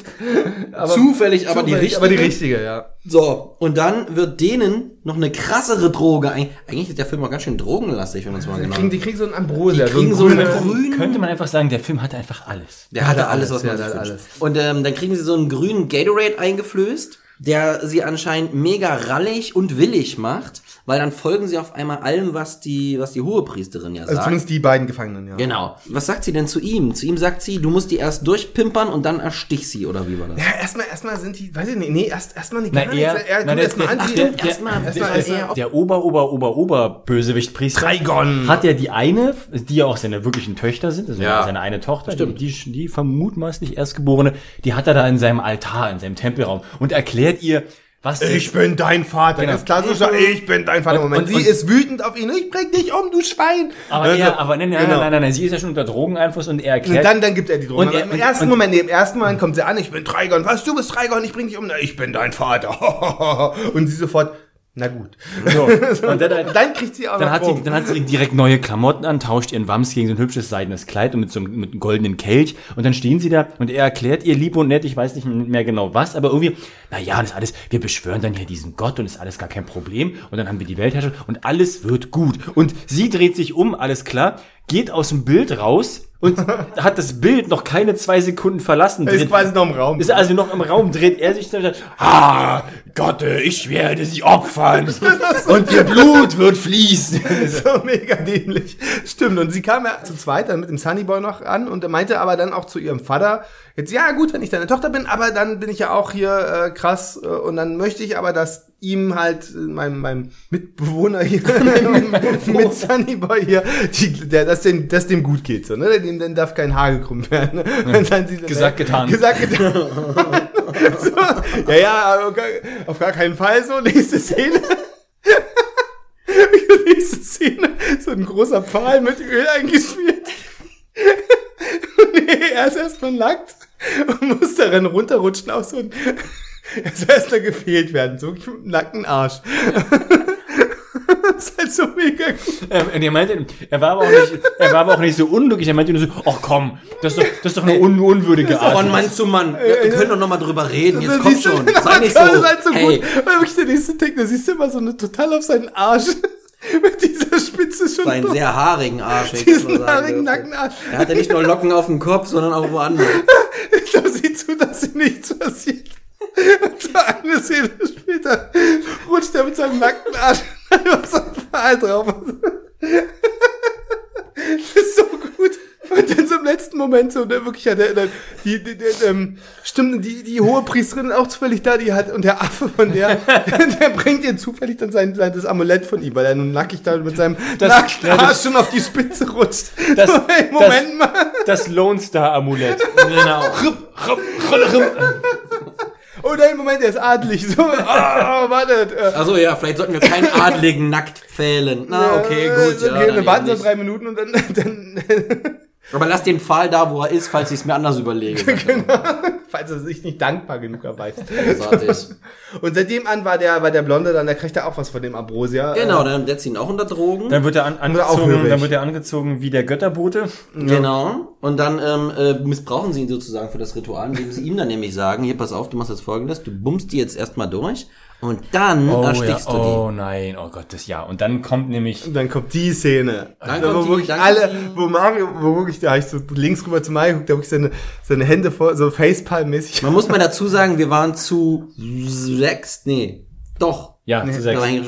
Aber, Zufällig, aber die richtige. Aber die richtige, ja. So, und dann wird denen noch eine krassere Droge. Eigentlich ist der Film auch ganz schön drogenlastig, wenn man es mal Die genau kriegen, die kriegen so ein Ambrosia. Die kriegen so eine grüne- grün- Könnte man einfach sagen, der Film hatte einfach alles. Der hatte hatte alles, was man der sich hatte wünscht. alles. Und ähm, dann kriegen sie so einen grünen Gatorade eingeflößt, der sie anscheinend mega rallig und willig macht, weil dann folgen sie auf einmal allem, was die, was die Hohepriesterin ja Also sagt. zumindest die beiden Gefangenen, ja. Genau. Was sagt sie denn zu ihm? Zu ihm sagt sie, du musst die erst durchpimpern und dann erstich sie, oder wie war das? Ja, erstmal, erstmal sind die, weiß ich nicht, nee, erst, erstmal nicht Na, gar er, nichts. Er na, der, erstmal der, an, die- der, Erstmal- der, erstmal- der, erstmal- der Ober, Ober, Ober, Ober Bösewicht-Priester Trigon. hat ja die eine, die ja auch seine wirklichen Töchter sind, also Ja. seine eine Tochter, die, Stimmt. die, die vermutmaßlich Erstgeborene, die hat er da in seinem Altar, in seinem Tempelraum und erklärt ihr, was Ich bin dein Vater. Genau. Das klassische, ich bin dein Vater. Und- Moment, und- sie und- ist wütend auf ihn. Ich bring dich um, du Schwein. aber Also, er, aber nein, nein, genau. nein, nein, nein, sie ist ja schon unter Drogeneinfluss und er Und erklärt, dann, dann gibt er die Drogen. Und er- Im und- ersten und- Moment, nee, im ersten Moment kommt sie an, ich bin Trigon. Was, du bist Trigon, ich bring dich um. Na, ich bin dein Vater. Und sie sofort, na gut. so, und dann, dann, Dann kriegt sie auch dann hat sie, dann hat sie direkt neue Klamotten an, tauscht ihren Wams gegen so ein hübsches seidenes Kleid und mit so einem, mit einem goldenen Kelch. Und dann stehen sie da und er erklärt ihr lieb und nett, ich weiß nicht mehr genau was, aber irgendwie, na ja, das ist alles, wir beschwören dann hier diesen Gott und ist alles gar kein Problem. Und dann haben wir die Weltherrschaft und alles wird gut. Und sie dreht sich um, alles klar, geht aus dem Bild raus und hat das Bild noch keine zwei Sekunden verlassen. Er ist Dreht- quasi noch im Raum. ist also noch im Raum, dreht er sich dann sagt, ah, Gott, ich werde sie opfern und ihr Blut wird fließen. so mega dämlich. Stimmt. Und sie kam ja zu zweit dann mit dem Sunnyboy noch an und er meinte aber dann auch zu ihrem Vater, jetzt, ja gut, wenn ich deine Tochter bin, aber dann bin ich ja auch hier äh, krass äh, und dann möchte ich aber, dass ihm halt, äh, meinem, meinem Mitbewohner hier, mit Sunnyboy hier, die, der, dass, dem, dass dem gut geht, so, ne? Dem, dem darf kein Haar gekrümmt werden. Ne? Und dann sie, Gesagt, getan. Gesagt, getan. so, ja, ja, auf gar, auf gar keinen Fall so. Nächste Szene. Nächste Szene, so ein großer Pfahl mit Öl eingespielt. nee, er ist erstmal nackt und muss darin runterrutschen auch so ein, er soll erst mal gefehlt werden, so wirklich mit dem nackten Arsch. das ist halt so mega gut. Ähm, er meinte, er war aber auch nicht, er war aber auch nicht so unglücklich. Er meinte nur so, ach komm, das ist doch, das ist doch eine un unwürdige Art. Von Mann zu Mann. Wir können doch noch mal drüber reden. Jetzt Da komm schon. genau, Sei nicht das so. ist halt so Hey, gut. Weil wirklich der nächste Tick, da siehst du immer so eine total auf seinen Arsch. Mit dieser Spitze schon seinen drauf. sehr haarigen Arsch. ich diesen sagen haarigen dürfte. nackten Arsch. Er hat ja nicht nur Locken auf dem Kopf, sondern auch woanders. Da sieht zu, dass ihm nichts passiert. Und so eine Szene später rutscht er mit seinem nackten Arsch auf so einen Pfahl drauf. Das ist so gut. Und dann so im letzten Moment so, der wirklich hat der, der, die, die, die, ähm, stimmt, die, die hohe Priesterin auch zufällig da, die hat, und der Affe von der, der bringt ihr zufällig dann sein, sein, das Amulett von ihm, weil er nun nackig da mit seinem Das- nackten ja, das- Arsch schon auf die Spitze rutscht. Das- so, hey, Moment mal. Das Lone Star Amulett. Genau. Oh nein, Moment, der ist adelig. So, oh, warte. Äh, Also ja, vielleicht sollten wir keinen Adligen nackt fählen. Na, okay, gut. Äh, ja, Okay, wir warten so drei Minuten und dann, dann Aber lass den Pfahl da, wo er ist, falls ich es mir anders überlege. falls er sich nicht dankbar genug erweist. Großartig. Und seitdem an war der, war der Blonde dann, der kriegt er auch was von dem Ambrosia. Genau, dann setzt ihn auch unter Drogen. Dann wird er an, angezogen, dann wird er angezogen wie der Götterbote. Genau. Und dann ähm, äh, missbrauchen sie ihn sozusagen für das Ritual, indem sie ihm dann nämlich sagen, hier, pass auf, du machst jetzt folgendes, du bummst die jetzt erstmal durch und dann erstichst du oh nein, oh Gott, das ja. Und dann kommt nämlich, Und dann kommt die Szene. Dann Also, kommt wo die- wirklich dann alle, die- wo Mario, wo wirklich, da hab ich so links rüber zu Mario geguckt, da wirklich seine, seine Hände vor, so Facepalm-mäßig. die. Man muss mal dazu sagen, wir waren zu sechs, nee, doch. ja, zu Da sechs.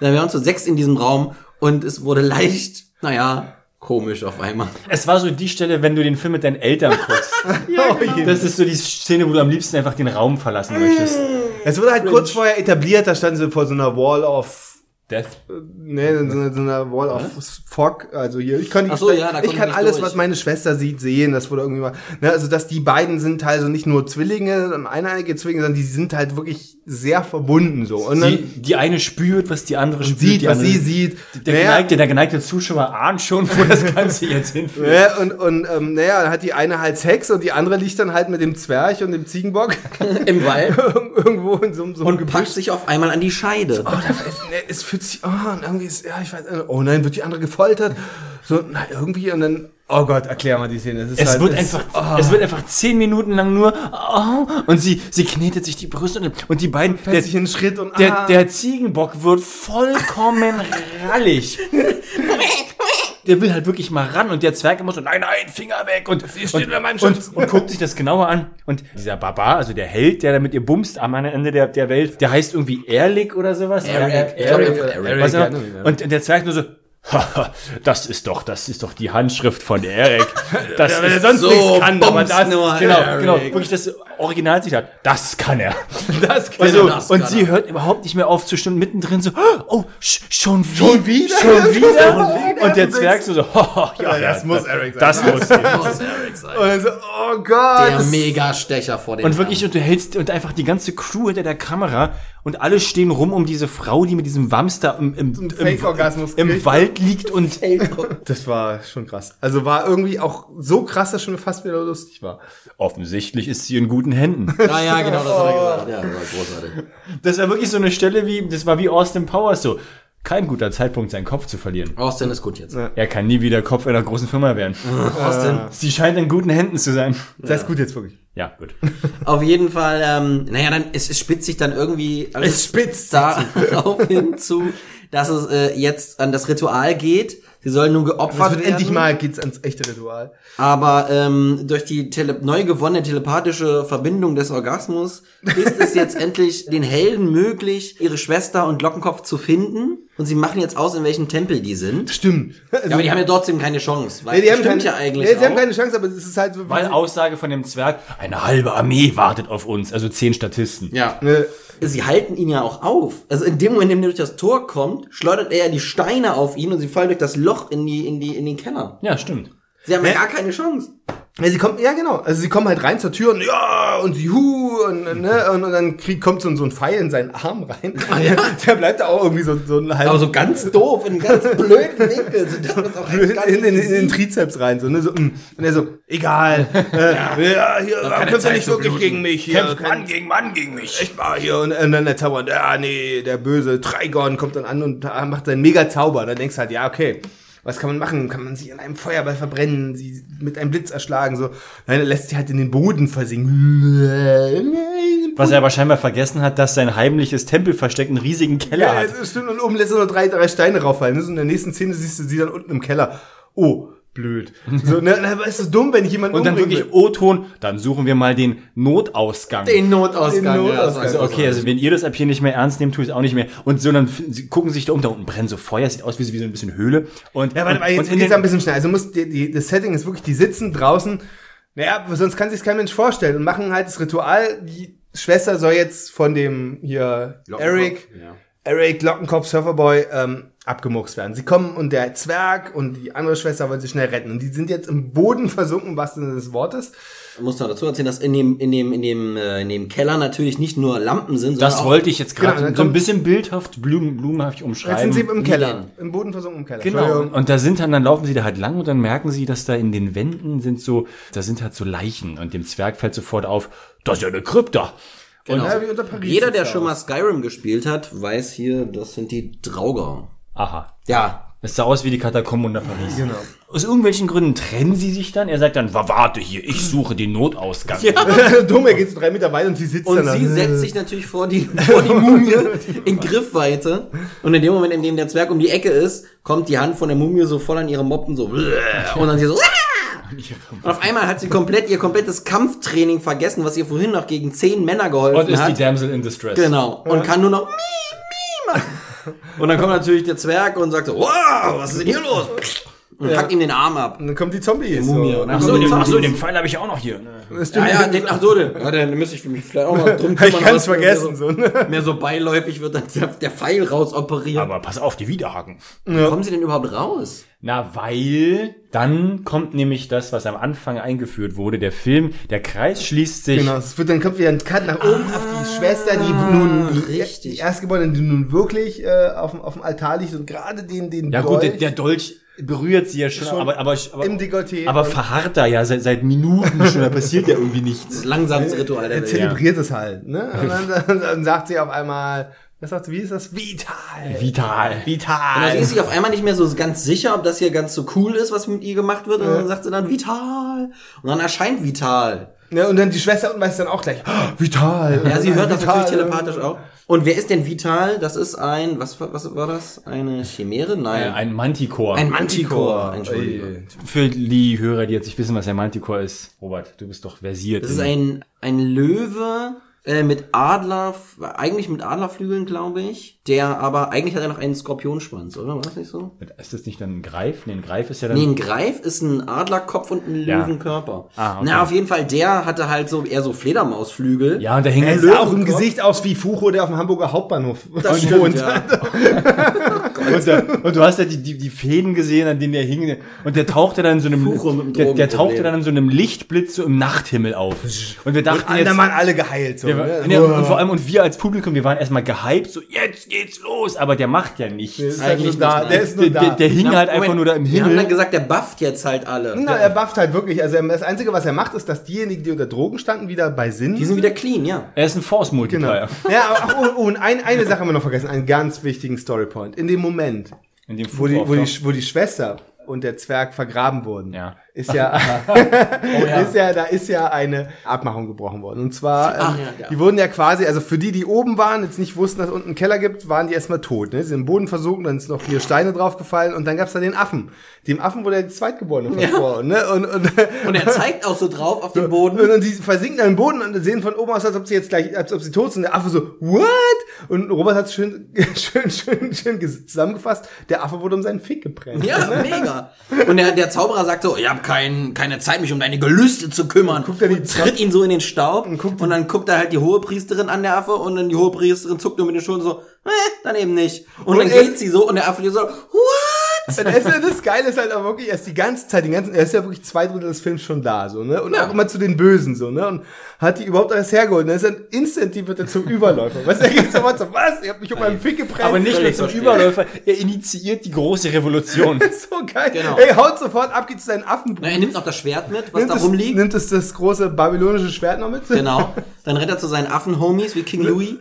Wir waren zu sechs in diesem Raum und es wurde leicht, naja, komisch auf einmal. Es war so die Stelle, wenn du den Film mit deinen Eltern guckst. Oh, Das ist so die Szene, wo du am liebsten einfach den Raum verlassen möchtest. Es wurde halt kurz vorher etabliert, da standen sie vor so einer Wall of Death. Nee, so eine, so eine Wall of Fog, also hier, ich kann, Ach so, ja, da ich kann alles, durch. was meine Schwester sieht, sehen, das wurde irgendwie mal, ne, also, dass die beiden sind also nicht nur Zwillinge und eineiige Zwillinge, sondern die sind halt wirklich sehr verbunden, so. Und dann Die, die eine spürt, was die andere spürt. sieht, die was andere, sie sieht. Der, Naja, geneigte, der geneigte Zuschauer ahnt schon, wo das Ganze jetzt hinführt. ja, und, und, ähm, naja, dann hat die eine halt Sex und die andere liegt dann halt mit dem Zwerg und dem Ziegenbock Im Wald irgendwo in so, so einem und Gebüsch. packt sich auf einmal an die Scheide. Oh, da, es, ne, es fühlt sich, oh, und irgendwie ist, ja, ich weiß, äh, oh nein, wird die andere gefoltert. So, na, irgendwie, und dann, oh Gott, erklär mal die Szene. ist Es halt- wird es- einfach, oh. es wird einfach zehn Minuten lang nur, oh, und sie, sie knetet sich die Brüste und, und die beiden, der, sich in den Schritt und der, ah. der Ziegenbock wird vollkommen rallig. Der will halt wirklich mal ran und der Zwerg immer so, nein, nein, Finger weg und, steht und, unter meinem Schutz. und, und guckt sich das genauer an. Und dieser Barbar, also der Held, der da mit ihr bumst am anderen Ende der, der Welt, der heißt irgendwie Erlik oder sowas. Eric. Eric, Eric, ja, ja. Und der Zwerg nur so, Haha, das ist doch, das ist doch die Handschrift von Eric. Das er ist sonst so nichts kann, aber das, genau, genau, wirklich das Originalzitat. Das kann er. das kann Also, das und kann sie er. hört überhaupt nicht mehr auf zu stimmen, mittendrin so, oh, sch schon, wie, Schon wieder? Schon wieder? Schon wieder? Und der Du Zwerg so, so ja, Ja, das muss Eric sein. Das muss. Muss Eric sein. Und so, oh Gott. Der Mega-Stecher vor den Und wirklich, und du hältst, und einfach die ganze Crew hinter der Kamera und alle stehen rum um diese Frau, die mit diesem Wamster im, im, im, im kriegt. Wald liegt und Das war schon krass. Also war irgendwie auch so krass, dass schon fast wieder lustig war. offensichtlich ist sie in guten Händen. Ja, ja, genau, das hat er gesagt. Ja, das war großartig. Das war wirklich so eine Stelle wie, das war wie Austin Powers so. Kein guter Zeitpunkt, seinen Kopf zu verlieren. Austin ist gut jetzt. Er kann nie wieder Kopf einer großen Firma werden. Austin. Sie scheint in guten Händen zu sein. Das ist gut jetzt wirklich. Ja, gut. Auf jeden Fall, ähm, naja, dann, es, es spitzt sich dann irgendwie alles Es spitzt darauf hinzu, dass es äh, jetzt an das Ritual geht. Sie sollen nun geopfert wird werden. endlich mal geht's ans echte Ritual. Aber ähm, durch die tele neu gewonnene telepathische Verbindung des Orgasmus ist es jetzt endlich den Helden möglich, ihre Schwester und Lockenkopf zu finden. Und sie machen jetzt aus, in welchem Tempel die sind. Stimmt. Also, Ja, aber die haben ja trotzdem keine Chance. Weil nee, die haben stimmt keine, ja eigentlich Nee, sie haben auch. keine Chance, aber es ist halt so. Weil Aussage von dem Zwerg, eine halbe Armee wartet auf uns, also zehn Statisten. ja. Ne, Sie halten ihn ja auch auf. Also in dem Moment, in dem er durch das Tor kommt, schleudert er ja die Steine auf ihn und sie fallen durch das Loch in die, in die, in den Keller. Ja, stimmt. Sie haben ja gar keine Chance. Ja, sie kommen, ja genau, also sie kommen halt rein zur Tür und ja, und sie hu, und, ne, und, und dann krieg, kommt so, ein- so ein Pfeil in seinen Arm rein. Der bleibt da auch irgendwie so, so ein halb Aber so ganz doof, in ganz blöden Winkel. So, in, in, in, den. Trizeps rein, so, ne, so, mm. und er so, egal, äh, ja, hier, kämpft er nicht wirklich gegen mich, hier, kein, gegen Mann gegen mich. echt mal hier, und, und dann der Zauber, ja, nee, der böse Trigon kommt dann an und äh, macht seinen Mega-Zauber, dann denkst du halt, ja, okay, was kann man machen? Kann man sie in einem Feuerball verbrennen, sie mit einem Blitz erschlagen, so. Nein, er lässt sie halt in den Boden versinken. Was er aber scheinbar vergessen hat, dass sein heimliches Tempelversteck einen riesigen Keller Ja, hat. das stimmt. Und oben lässt er nur drei, drei Steine rauffallen. ne? So in der nächsten Szene siehst du sie dann unten im Keller. Oh, blöd. So, ne, aber ist so dumm, wenn ich jemanden Und dann wirklich O-Ton, dann suchen wir mal den Notausgang. Den Notausgang. Den Notausgang. Also okay, also wenn ihr das ab hier nicht mehr ernst nehmt, tue ich es auch nicht mehr. Und so dann gucken sich da um, da unten brennt so Feuer, sieht aus wie, so- wie so ein bisschen Höhle. Und, Ja, warte mal, jetzt geht's ein bisschen schnell. Also muss die, die, das Setting ist wirklich, die sitzen draußen. Naja, sonst kann sich kein Mensch vorstellen und machen halt das Ritual. Die Schwester soll jetzt von dem hier Eric, Ja. Eric Lockenkopf Surferboy ähm, abgemuxt werden. Sie kommen und der Zwerg und die andere Schwester wollen sie schnell retten. Und die sind jetzt im Boden versunken, was Sinne des Wortes. Ich muss noch dazu erzählen, dass in dem, in dem, in dem, äh, in dem Keller natürlich nicht nur Lampen sind, sondern das auch wollte ich jetzt gerade Genau, so ein bisschen bildhaft, blumen, blumenhaft Jetzt umschreiben. sind sie im Keller. denn? Im Boden versunken im Keller. Genau. Und da sind dann, dann laufen sie da halt lang und dann merken sie, dass da in den Wänden sind so, da sind halt so Leichen und dem Zwerg fällt sofort auf, das ist ja eine Krypta. Genau. Ja, wie unter Paris Jeder, der schon mal Skyrim gespielt hat, weiß hier, das sind die Drauger. Aha. Ja. Es sah aus wie die Katakomben unter Paris. Genau. Aus irgendwelchen Gründen trennen sie sich dann. Er sagt dann, "Wa- warte hier, ich suche den Notausgang. Dumm, er geht so drei Meter weit und sie sitzt Und dann da. sie setzt sich natürlich vor die, vor die Mumie in Griffweite. Und in dem Moment, in dem der Zwerg um die Ecke ist, kommt die Hand von der Mumie so voll an ihre Moppen so. Und dann sie so. Und auf einmal hat sie komplett ihr komplettes Kampftraining vergessen, was ihr vorhin noch gegen zehn Männer geholfen Und ist die hat. Damsel in Distress. Genau. Und kann nur noch mi, mi machen. Und dann kommt natürlich der Zwerg und sagt so, wow, was ist denn hier los? Und hackt ihm den Arm ab. Und dann kommen die Zombies. Mumie. So. Und Dann Ach Ach so, so, den- ach so, den Pfeil habe ich auch noch hier. ne? Ja, ja, den, ach so, den, ja, den müsste ich mich vielleicht auch mal drum Ich kümmern. kann's was mir vergessen, So, so, ne? Mehr so beiläufig wird dann der, der Pfeil rausoperiert. Aber pass auf, die Widerhaken. Wie kommen sie denn überhaupt raus? Na, weil dann kommt nämlich das, was am Anfang eingeführt wurde. Der Film, der Kreis schließt sich. Genau, es wird dann kommt wieder ein Cut nach oben auf die Schwester, die nun richtig. die Erstgeborene, die nun wirklich äh, auf, dem, auf dem Altar liegt und gerade den den Ja gut, der, Dolch der Dolch berührt sie ja schon, Schon aber, aber, aber, im Dekolleté. aber verharrt da ja seit, seit Minuten schon, da passiert ja irgendwie nichts. Das langsamste Ritual er zelebriert es halt, ne? Und dann, dann, dann sagt sie auf einmal, was sagt sie, wie ist das? Vital. Vital. Und dann Vital. ist sie auf einmal nicht mehr so ganz sicher, ob das hier ganz so cool ist, was mit ihr gemacht wird. Und dann sagt sie dann Vital. Und dann erscheint Vital. Ja, und dann die Schwester unten weiß dann auch gleich, oh, Vital. Ja, sie hört das Vital. natürlich telepathisch auch. Und wer ist denn Vital? Das ist ein, was, war- was war das? Eine Chimäre? Nein. Äh, Ein Manticore. ein Manticore. Entschuldigung. Für die Hörer, die jetzt nicht wissen, was ein Manticore ist. Robert, du bist doch versiert. Das ist ein, ein Löwe äh, mit Adler, eigentlich mit Adlerflügeln, glaube ich. Der aber, eigentlich hat er noch einen Skorpionschwanz, oder? War das nicht so? ist das nicht dann ein Greif? Nee, ein Greif ist ja dann... Nee, ein Greif ist ein Adlerkopf und ein Ja. Löwenkörper. Ah, okay. Na, auf jeden Fall, der hatte halt so eher so Fledermausflügel. ja, und da hängen Er sah auch im. Gesicht aus wie Fucho, der auf dem Hamburger Hauptbahnhof Das wohnt. stimmt, ja. Und, da, und du hast ja die, die, die Fäden gesehen, an denen der hing. Und der tauchte dann in so einem, Furo mit dem der, der tauchte dann in so einem Lichtblitz so im Nachthimmel auf. Und wir dachten Und jetzt, dann waren alle geheilt. So, wir, war- ne? ja, und vor allem, und wir als Publikum, wir waren erstmal gehypt, so, jetzt geht's los, aber der macht ja nichts. Der ist halt Eigentlich nur da. nicht, Der ist nur Der, da. der, der hing Na, halt einfach Moment, nur da im Wir haben dann Himmel. gesagt, der bufft jetzt halt alle. Na, er bufft halt wirklich. Also das Einzige, was er macht, ist, dass diejenigen, die unter Drogen standen, wieder bei Sinn Die sind wieder clean, ja. Er ist ein Genau. Force-Multiplier. Ja, aber ach, oh, oh, und ein, eine Sache haben wir noch vergessen, einen ganz wichtigen Storypoint. In dem Moment, In dem wo die, wo die, wo die Schwester und der Zwerg vergraben wurden, Ja. Ist ja, ist ja, da ist ja eine Abmachung gebrochen worden. Und zwar, Ach ähm, ja, ja. die wurden ja quasi, also für die, die oben waren, jetzt nicht wussten, dass es unten einen Keller gibt, waren die erstmal tot. Ne? Sie sind im Boden versunken, dann sind noch vier Steine draufgefallen und dann gab's da den Affen. Dem Affen wurde der Zweitgeborene versprochen. Ne? Und, und, Und er zeigt auch so drauf auf den Boden. und, und die versinken dann im Boden und sehen von oben aus, als ob sie jetzt gleich, als ob sie tot sind. Der Affe so, what? Und Robert hat schön, schön, schön, schön zusammengefasst. Der Affe wurde um seinen Fick gebrennt. Ja, mega. Und der, der Zauberer sagt so, ich habe kein, keine Zeit, mich um deine Gelüste zu kümmern. guckt er die und tritt ihn so in den Staub. Und, guckt- dann guckt er halt die Hohepriesterin an, der Affe. Und dann die Hohepriesterin zuckt nur mit den Schultern so, äh, dann eben nicht. Und, Und dann geht sie so und der Affe so, what? Das, Geile ist halt auch wirklich, er ist die ganze Zeit, den ganzen, er ist ja wirklich zwei Drittel des Films schon da, so, ne? Und auch immer zu den Bösen, so, ne? Und hat die überhaupt alles hergeholt. Und dann ist dann instant, die wird er zum Überläufer. Weißt du, er geht sofort so, was? Ihr habt mich um meinen Fick gepresst. Aber nicht nur zum verstehe. Überläufer, er initiiert die große Revolution. so geil. Genau. Ey, haut sofort ab, geht zu seinen Affen. Na, er nimmt noch das Schwert mit, was nimmt da es, rumliegt. nimmt es das große babylonische Schwert noch mit? Genau. Dann rennt er zu seinen Affen-Homies wie King Louis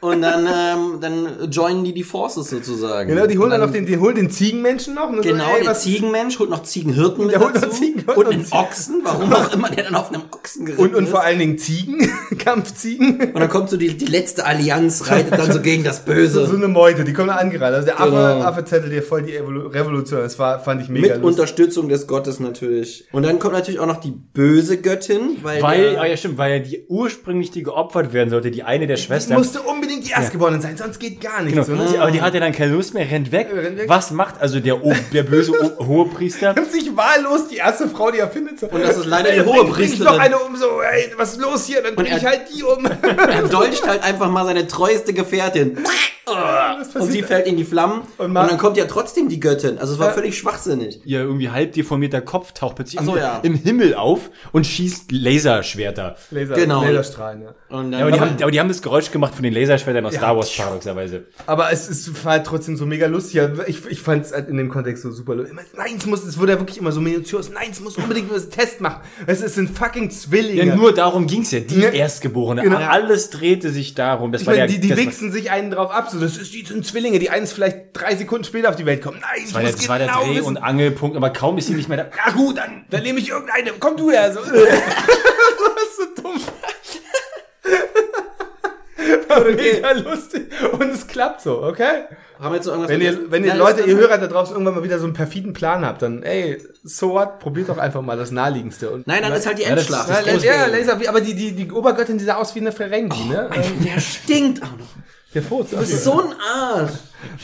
und dann, ähm, dann joinen die die Forces sozusagen. Genau, die holen Und dann noch den, die holen den Ziegenmenschen noch. Und so, Genau, ey, den was- Ziegenmensch holt noch Ziegenhirten mit Der holt noch dazu Ziegenhirten und und einen Ziegen- Ochsen, warum auch immer der dann auf einem Ochsen geritten Und, und ist. vor allen Dingen Ziegen, Kampfziegen. und dann kommt so die, die letzte Allianz, reitet dann so gegen das So, Böse. so eine Meute, die kommen da angerannt. Also der Affe, Genau. Affe zettelt dir voll die Evolu Revolution. Das war, fand ich mega Mit lustig. Unterstützung des Gottes natürlich. Und dann kommt natürlich auch noch die böse Göttin, weil, Weil, der, ah ja stimmt, weil ja die ursprünglich die geopfert werden sollte, die eine der Die Schwestern. musste unbedingt die Erstgeborene sein, sonst geht gar nichts. Genau. So, ne? Aber die hatte dann keine Lust mehr, rennt weg. rennt weg. Was macht also der, O- der böse o Hohepriester? Nimmt sich wahllos die erste Frau, die er findet. Und das ist leider die Hohepriesterin. ich noch eine um, so, ey, was ist los hier? Dann bring ich halt die um. er dolcht halt einfach mal seine treueste Gefährtin. Und sie fällt in die Flammen. Und, Und dann kommt ja trotzdem die Göttin. Also es war Ja. völlig schwachsinnig. Ihr irgendwie halb deformierter Kopf taucht plötzlich so, im, ja. im Himmel auf und schießt Laserschwerter. Laser, Genau. Laserstrahlen, ja. Und dann Ja, aber, die haben, aber die haben das Geräusch gemacht von den Laserschwertern aus Ja. Star Wars, paradoxerweise. Aber es ist war halt trotzdem so mega lustig. Ja, Ich, ich fand es halt in dem Kontext so super lustig. Nein, es muss, es wurde ja wirklich immer so minutiös. Nein, es muss unbedingt einen Test machen. Es, es sind fucking Zwillinge. Ja, nur darum ging's ja, die Ja. Erstgeborene. Genau. Alles drehte sich darum. Das ich war meine, der, die, die das war- wichsen sich einen drauf ab. So, das ist, die sind Zwillinge. Die eines vielleicht drei Sekunden später auf die Welt kommen. Nein, ich Das war, der, muss das war der genau Dreh- wissen. und Angelpunkt, aber kaum ist sie nicht mehr da. Ja gut, dann, dann nehme ich irgendeine. Komm du her. So. das ist so dumm. War mega lustig. Und es klappt so, okay? haben wir jetzt noch irgendwas Wenn ihr, wenn ihr Ja, Leute, das- ihr Hörer da draußen irgendwann mal wieder so einen perfiden Plan habt, dann, ey, so what? Probiert doch einfach mal das Naheliegendste. Und Nein, dann ist halt die Ja, das- Endschlacht. ja, Das ja, Großding. Laser, wie- aber die, die, die Obergöttin, die sah aus wie eine Ferengi, ne? Ähm, Der stinkt auch noch. Der Furz. Du bist so ein Arsch.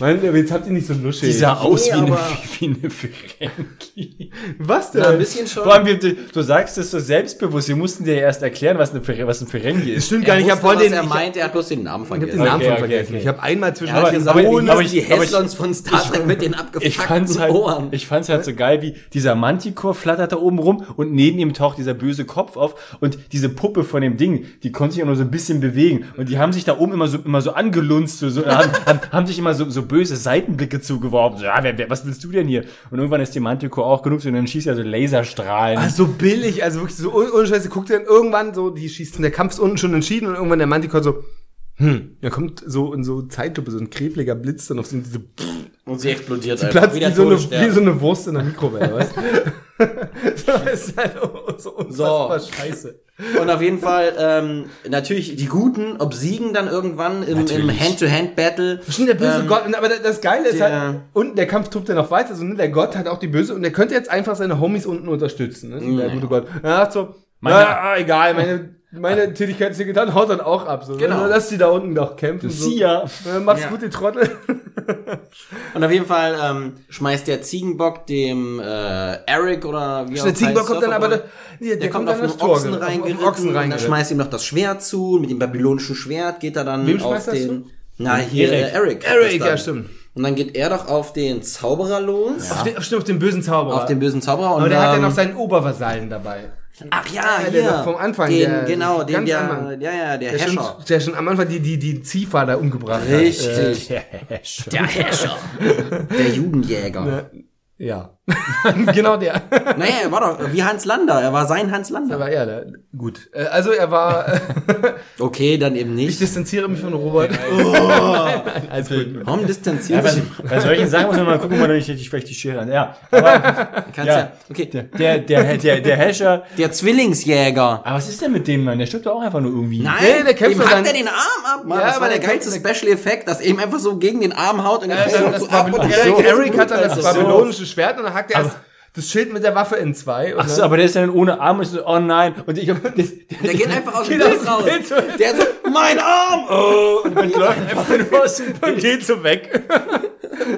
Mann, jetzt habt ihr nicht so Lusche. Die sah aus Nee, wie, eine, wie eine Ferengi. Was denn? Na, ein bisschen schon. Vor allem, du, du sagst es so selbstbewusst. Wir mussten dir ja erst erklären, was, eine, Fer- was ein Ferengi ist. Stimmt Er gar nicht, ich hab wusste, vorhin den, er ich meint, er hat bloß den Namen hab den vergessen. Namen Okay, schon okay, vergessen. okay. Ich habe einmal zwischen Aber- gesagt, aber- ohne aber ich- die aber ich- Heslons von Star Trek mit den Ich abgefuckten halt, Ohren. ich fand's halt so geil, wie dieser Manticore flattert da oben rum und neben ihm taucht dieser böse Kopf auf und diese Puppe von dem Ding, die konnte sich auch nur so ein bisschen bewegen und die haben sich da oben immer so, immer so angelunzt, so, so haben, haben, haben sich immer so, so böse Seitenblicke zugeworfen. So, ja, wer, wer, was willst du denn hier? Und irgendwann ist die Manticore auch genug so, und dann schießt er so Laserstrahlen. Ah, so billig, also wirklich so un- ohne Scheiße, guckt ihr dann irgendwann so, die schießt, der Kampf ist unten schon entschieden und irgendwann der Manticore so, hm, da kommt so in so Zeitlupe so ein krebliger Blitz dann auf so diese Und sie explodiert Platz wie so, eine, wie so eine Wurst in der Mikrowelle, weißt du? das ist halt so unfassbar scheiße. Und auf jeden Fall, ähm, natürlich, die Guten obsiegen dann irgendwann im, im. Hand-to-Hand-Battle. Stimmt, der böse Ähm, Gott, aber das Geile ist der- halt, und der Kampf tobt ja noch weiter, so, ne, der Gott hat auch die böse, und der könnte jetzt einfach seine Homies unten unterstützen, ne, so der gute Gott. Er sagt so, Meine- ja, egal, meine, meine Tätigkeit ist hier getan, haut dann auch ab, so, Genau. lass die da unten doch kämpfen, so. See ya. Mach's Ja. gut, die Trottel. Und auf jeden Fall ähm, schmeißt der Ziegenbock dem äh, Eric oder wie auch Der Ziegenbock kommt dann aber, da, der, der, kommt auf dann einen Ochsen auf- auf den reingeritten, Ochsen und dann schmeißt ihm noch das Schwert zu, mit dem babylonischen Schwert geht er dann Wem auf den... Na, hier, Eric. Eric. Eric. ja, stimmt. Und dann geht er doch auf den Zauberer los, Auf den, stimmt, auf den bösen Zauberer. auf den bösen Zauberer. Und aber der hat ja ähm, noch seinen Obervasallen dabei. Ach ja, Ja, hier. der doch vom Anfang, Den, der- genau, den, ganz der, am Anfang. ja, ja, der, Der schon, Hescher. der schon am Anfang die, die, die Ziehfahr da umgebracht hat. Äh, Richtig. Der Hescher. Der Hescher. der Judenjäger. Ja. genau der. Naja, er war doch wie Hans Lander. Er war sein Hans Lander. Aber ja, der, gut. Äh, Also er war. Okay, dann eben ich nicht. distanziere mich von Robert. Nein, alles gut. Warum distanziert Ja, sich? bei, bei solchen Sachen muss man mal gucken, ob man nicht die, vielleicht die Schere an. Ja, aber Kannst ja. ja. Okay. der, der, der, der Hescher. Der Zwillingsjäger. Aber was ist denn mit dem Mann? Der stirbt doch auch einfach nur irgendwie. Nein, Nee, der kämpft ihm hackt er den Arm ab, Mann. Ja, das war der der geilste Special Effekt, dass er ihm einfach so gegen den Arm haut und er das so ab Eric, hat dann das babylonische Schwert und dann hackt er erst das Schild mit der Waffe in zwei. Ach so, dann- aber der ist dann ohne Arm und ich so, oh nein. Und ich hab, das, Der geht einfach aus dem Bild raus. Bild. Der so, mein Arm! Oh, und dann läuft einfach nur aus dem und geht so weg.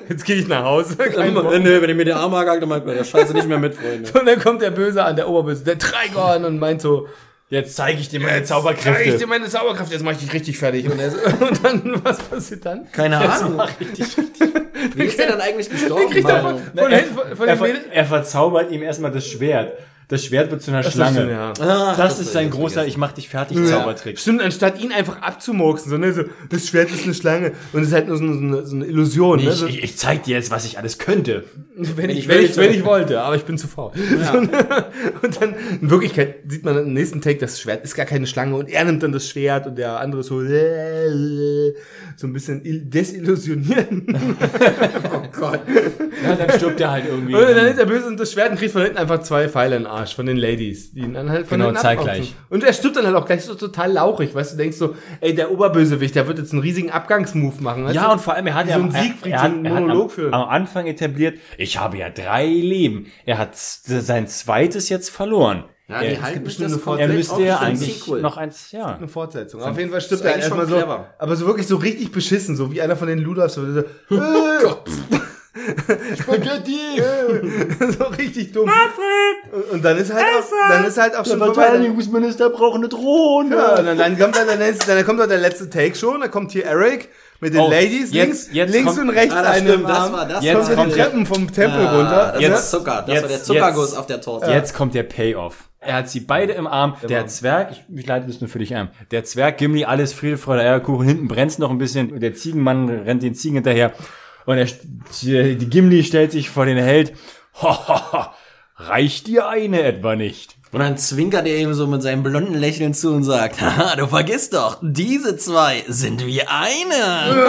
Jetzt gehe ich nach Hause. Kein Bock. Nö, wenn ich mir den Arm hakt, dann meint man, der Scheiße nicht mehr mit, Freunde. Und dann kommt der Böse an, der Oberböse, der Trigon und meint so, Jetzt zeige ich dir meine Jetzt zeig ich dir Zauberkräfte. meine Zauberkraft, jetzt mach ich dich richtig fertig. Und, er so, und dann, was passiert dann? Keine Ahnung. richtig, Wie ist der dann eigentlich gestorben? Er von, von, er, er, ver er verzaubert ihm erstmal das Schwert. Das Schwert wird zu einer Das Schlange. stimmt, ja. Ach, Das ist sein großer vergessen. Ich mach dich fertig Ja, Zaubertrick. Stimmt, anstatt ihn einfach abzumurksen, so, ne, so, das Schwert ist eine Schlange und es ist halt nur so eine, so eine Illusion, ne, Ich, so, ich, ich zeig dir jetzt, was ich alles könnte. wenn, ich, wenn, ich, wollte. wenn ich wollte, aber ich bin zu faul. und dann, in Wirklichkeit sieht man im nächsten Take, das Schwert ist gar keine Schlange und er nimmt dann das Schwert und der andere so, so ein bisschen il- desillusionieren. Oh Gott. Ja, dann stirbt er halt irgendwie. Und dann nimmt er böse und das Schwert und kriegt von hinten einfach zwei Pfeile in den Arsch von den Ladies, die ihn dann halt von Genau, hinten zeitgleich. Und er stirbt dann halt auch gleich so total lauchig, weißt du, denkst so, ey, der Oberbösewicht, der wird jetzt einen riesigen Abgangsmove machen. Weißt Ja, du? und vor allem, er hat ja so ein er- Siegfried, er so hat, einen er hat Monolog am, am Anfang etabliert, ich habe ja drei Leben. Er hat sein zweites jetzt verloren. Ja, die er, halten bestimmt das eine komplett er müsste ja ein eigentlich Sequel. noch eins, ja. eine Fortsetzung. Auf jeden Fall stirbt ist er eigentlich erstmal so, clever. aber so wirklich so richtig beschissen, so wie einer von den Ludolfs. So, so, äh, Spaghetti! so richtig dumm. Und, und dann ist halt auch, dann ist halt auch schon vorbei. Dann, Verteidigungsminister braucht eine Drohne. ja, und dann, dann kommt dann, dann, dann kommt dann der letzte Take schon, dann kommt hier Eric mit den Oh, Ladies, jetzt- links, jetzt links kommt- und rechts Ah, das eine stimmt, im das war- das Jetzt kommt kommt die der- Treppen vom Tempel Ah, runter. Das Ja. war Zucker. Das war der Jetzt- Zuckerguss jetzt- auf der Torte. Jetzt kommt der Payoff. Er hat sie beide im Arm. Der Zwerg, ich, ich leite das nur für dich ein. Der Zwerg, Gimli, alles Friede, Freude, Eierkuchen. Hinten brennt's noch ein bisschen. Der Ziegenmann rennt den Ziegen hinterher. Und er, die die Gimli stellt sich vor den Held. Ho, ho, ho. Reicht dir eine etwa nicht? Und dann zwinkert er ihm so mit seinem blonden Lächeln zu und sagt, haha, du vergisst doch, diese zwei sind wie eine.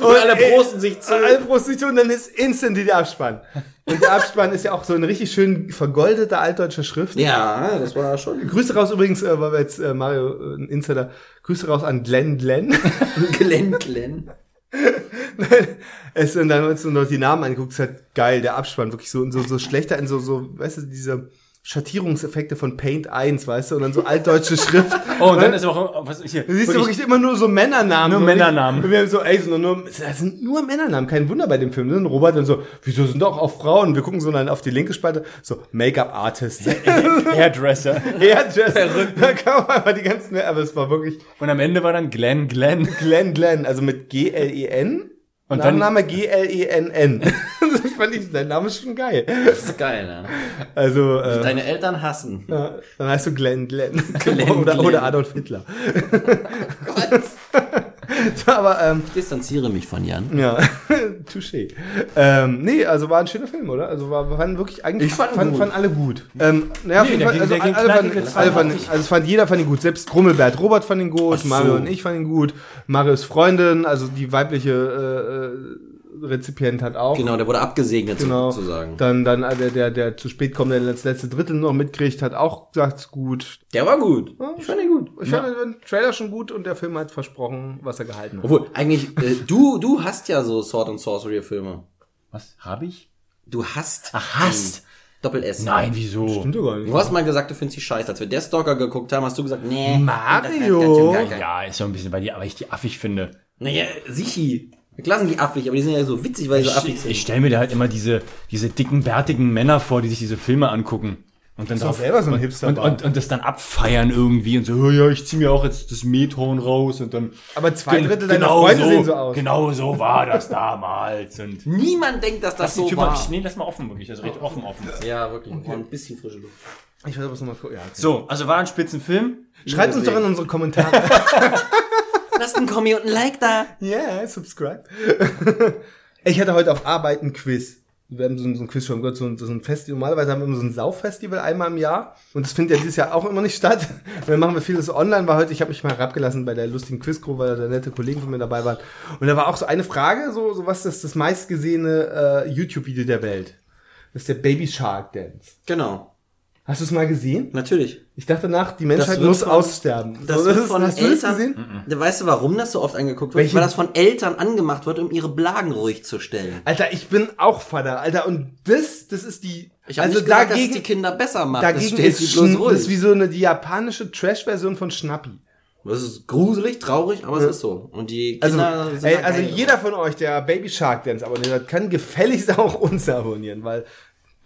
und alle ey, prosten sich zu. Alle Prostitution, dann ist instant der Abspann. Und der Abspann ist ja auch so eine richtig schön vergoldete altdeutsche Schrift. Ja, das war schon Grüße raus übrigens, äh, weil wir jetzt äh, Mario, äh, ein Insider, Grüße raus an Glenn Glenn. Glenn Glenn. es, und dann, wenn du noch die Namen anguckst, ist halt geil, der Abspann, wirklich so, so, so schlechter in so, so, weißt du, diese Schattierungseffekte von Paint 1, weißt du, und dann so altdeutsche Schrift. Oh, und dann ist auch, was hier? Du siehst du wirklich immer nur so Männernamen. Nur so Männernamen. Und wir haben so, ey, sind nur, das sind nur Männernamen, kein Wunder bei dem Film. Und Robert dann so, wieso sind doch auch Frauen? Wir gucken so dann auf die linke Spalte, so Make-up-Artist. Hairdresser. Hairdresser. Da kam einfach die ganzen, aber es war wirklich Und am Ende war dann Glenn Glenn. Glenn Glenn, also mit G-L-E-N. Und dann- Nachname G-L-E-N-N. das fand ich, dein Name ist schon geil. Das ist geil, ne? Also, äh, Deine Eltern hassen. ja, dann heißt du Glenn Glenn. Glenn oder, Glenn. oder Adolf Hitler. so, aber, ähm, Ich distanziere mich von Jan. Ja, touché. Ähm, nee, also war ein schöner Film, oder? Also war, fanden wirklich eigentlich Ich fand ihn fand, gut. fanden alle gut. Ähm, naja, auf Nee, jeden der Fall, ging- also alle, fanden, alle fanden, 82. also es fand jeder fand ihn gut. Selbst Grummelbert Robert fand ihn gut, Ach so. Mario und ich fanden ihn gut, Marios Freundin, also die weibliche äh, äh, Rezipient hat auch. Genau, der wurde abgesegnet, Genau. sozusagen. Dann, dann äh, der, der, der zu spät kommt, der das letzte Drittel noch mitkriegt, hat auch gesagt, gut. Der war gut. Ich fand ihn gut. Ich fand den Trailer schon gut und der Film hat versprochen, was er gehalten hat. Obwohl, eigentlich, äh, du, du hast ja so Sword and Sorcery Filme. Was, hab ich? Du hast. Ach, hast? Doppel S. Nein, wieso? Stimmt doch gar nicht. Du hast mal gesagt, du findest die scheiße. Als wir der Stalker geguckt haben, hast du gesagt, nee. Mario? Ja, ist so ein bisschen, weil die, aber ich die affig finde. Naja, Sichi. Klar sind die affig, aber die sind ja so witzig, weil die so affig Ich, sind. ich stelle mir da halt immer diese, diese dicken, bärtigen Männer vor, die sich diese Filme angucken. Und dann drauf- selber so ein Hipster. und, und, und das dann abfeiern irgendwie und so, oh ja, ich zieh mir auch jetzt das Methorn raus und dann. Aber zwei Drittel deiner Freunde sehen so aus. Genau so war das damals. Und Niemand denkt, dass das die so war. mal, nee, lass mal offen, wirklich. Also recht offen, offen. Ja, wirklich. Und ein bisschen frische Luft. Ich weiß aber noch mal gucken. Ja, So, also war ein Spitzenfilm. Schreibt uns doch in unsere Kommentare. Lasst ein Kommi und ein Like da. yeah, subscribe. ich hatte heute auf Arbeit ein Quiz. Wir haben so ein, so ein Quiz schon gehört, so ein, so ein Festival. Normalerweise haben wir immer so ein Sauffestival einmal im Jahr. Und das findet ja dieses Jahr auch immer nicht statt. Und dann machen wir vieles online. War heute, ich habe mich mal herabgelassen bei der lustigen Quizgruppe, weil da nette Kollegen von mir dabei waren. Und da war auch so eine Frage, so, so was ist das meistgesehene äh, YouTube-Video der Welt? Das ist der Baby Shark Dance. Genau. Hast du es mal gesehen? Natürlich. Ich dachte nach, die Menschheit muss von- aussterben. Das So, wird ist- von hast du das Eltern. gesehen? Weißt du, warum das so oft angeguckt wird? Welche- Weil das von Eltern angemacht wird, um ihre Blagen ruhig zu stellen. Alter, ich bin auch Vater, Alter. Und das, das ist die. Ich also nicht gesagt, dass dagegen, es die Kinder besser macht. das dagegen stellt ist, bloß ruhig. das ist wie so eine die japanische Trash-Version von Schnappi. Das ist gruselig, traurig, aber es ist so. Und die Also, Kinder sind ey, also jeder von euch, der Baby Shark Dance abonniert hat, kann gefälligst auch uns abonnieren, weil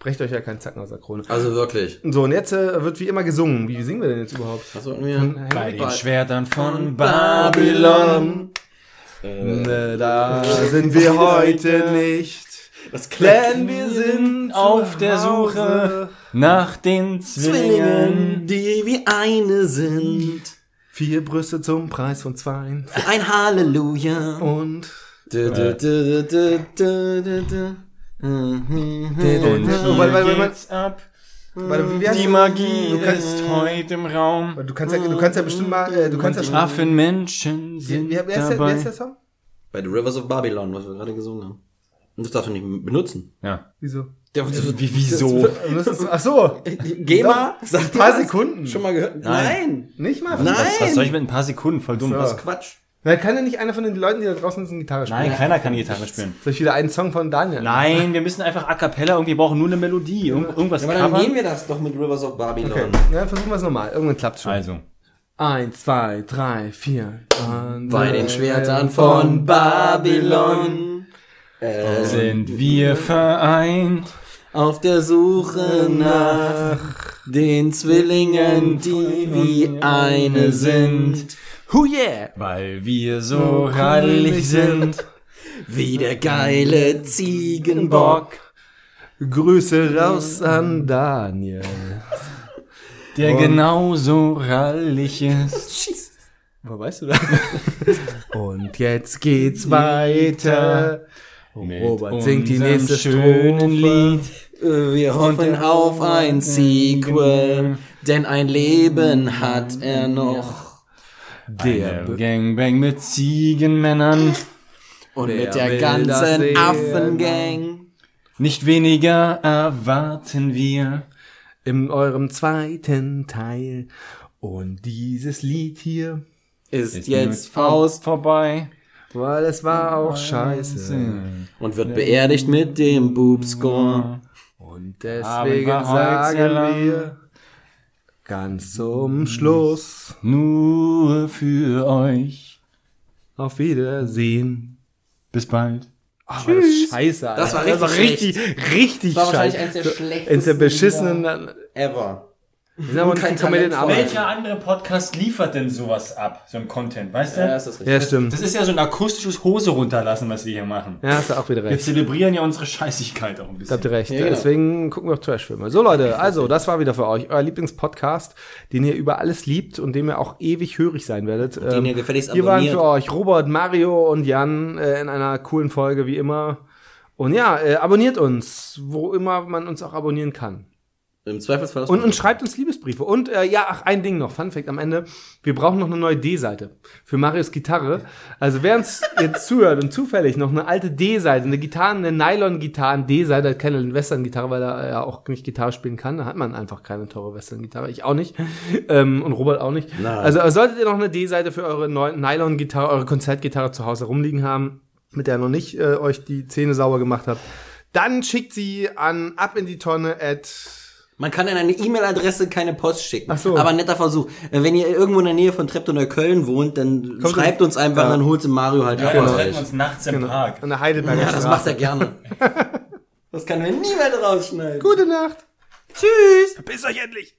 brecht euch ja keinen Zacken aus der Krone. Also wirklich. So, und jetzt äh, wird wie immer gesungen. Wie singen wir denn jetzt überhaupt? Was sollten wir? Bei den Schwertern von Babylon. Ne, da sind wir heute nicht. Das Denn wir sind auf der. Suche nach den Zwillingen. Zwillingen, die wie eine sind. Vier Brüste zum Preis von zwei. Ein Halleluja. Und Weil- weil man- geht's ab. Warte, wie heißt Die das? Magie Du kannst, ist heute im Raum. du kannst ja, du kannst ja bestimmt mal, äh, du kannst ja schon. Affenmenschen Wie, sind wie, wie, heißt der, wie dabei. heißt der Song? Bei The Rivers of Babylon, was wir gerade gesungen haben. Und das darfst du nicht benutzen. Ja. Wieso? Wie, wieso? Das ist- Ach so. GEMA? Sagt Ein paar? Sekunden. Schon mal gehört? Nein. Nicht mal? Nein. Was, was soll ich mit ein paar Sekunden? Voll dumm. So. Was? Quatsch. Na, kann ja nicht einer von den Leuten, die da draußen sind, Gitarre spielen? Nein, keiner kann Gitarre spielen. Soll ich wieder einen Song von Daniel? Nein, wir müssen einfach a cappella, irgendwie brauchen nur eine Melodie, irgend, irgendwas Aber dann covern. nehmen wir das doch mit Rivers of Babylon. Okay, ja, versuchen wir es nochmal. Irgendwann klappt schon. Also, Eins, zwei, drei, vier. Und Bei den Schwertern von Babylon äh, sind wir vereint. auf der Suche nach den Zwillingen, die wie eine sind. Hu yeah! Weil wir so rallig sind. Wie der geile Ziegenbock. Grüße raus an Daniel. Der genauso rallig ist. Schieß. Wo weißt du das? Und jetzt geht's weiter. Robert singt die nächste schönen. Lied. Wir hoffen auf ein Sequel, denn ein Leben hat er noch. Der Gangbang mit Ziegenmännern. Und mit der ganzen? Affengang. Nicht weniger erwarten wir. in eurem zweiten Teil. Und dieses Lied hier, Ist jetzt aus vorbei. weil es war auch scheiße. und wird beerdigt mit dem Boobscore. Und deswegen sagen lang. wir ganz zum Schluss Nur für euch. auf Wiedersehen. Bis bald. Oh, war das scheiße, Alter. Das war richtig richtig, richtig Das war wahrscheinlich scheiße. eins der schlechtesten Eins der beschissenen. Ever. Wir sind aber Kein Comedian Talent. aber. Welcher andere Podcast liefert denn sowas ab? So ein Content, weißt du? Ja, ist das richtig. Ja, stimmt. Das ist ja so ein akustisches Hose runterlassen, was wir hier machen. Ja, hast du auch wieder Wir recht. zelebrieren ja unsere Scheißigkeit auch ein Da bisschen. habt ihr recht. Ja, genau. Deswegen gucken wir auch Trashfilme. So Leute, also das war wieder für euch euer Lieblingspodcast, den ihr über alles liebt und dem ihr auch ewig hörig sein werdet. Den ihr gefälligst Hier waren abonniert. für euch Robert, Mario und Jan äh, in einer coolen Folge wie immer. Und ja, äh, abonniert uns, wo immer man uns auch abonnieren kann. Im Zweifelsfall das Und, und schreibt uns Liebesbriefe. Und äh, ja, ach, ein Ding noch, Fun Fact am Ende. Wir brauchen noch eine neue D-Seite für Marius Gitarre. Also wer uns jetzt zuhört und zufällig noch eine alte D-Seite, eine Gitarren, eine Nylon-Gitarren-D-Seite, hat keine Western-Gitarre, weil er ja auch nicht Gitarre spielen kann. Da hat man einfach keine teure Western-Gitarre. Ich auch nicht. Ähm, und Robert auch nicht. Nein. Also äh, solltet ihr noch eine D-Seite für eure Nylon-Gitarre, eure Konzertgitarre zu Hause rumliegen haben, mit der ihr noch nicht äh, euch die Zähne sauber gemacht habt, dann schickt sie an ab in die Tonne at Man kann in eine E-Mail-Adresse keine Post schicken. Ach so. Aber netter Versuch. Äh, Wenn ihr irgendwo in der Nähe von Treptow Neukölln wohnt, dann Kommt schreibt uns einfach, Ja. dann holt Mario halt Ja, ab. wir Genau. treffen uns nachts im Park. an der Heidelberger Ja, das Straße. macht er gerne. das kann mir niemand rausschneiden. Gute Nacht. Tschüss. Verpisst euch endlich.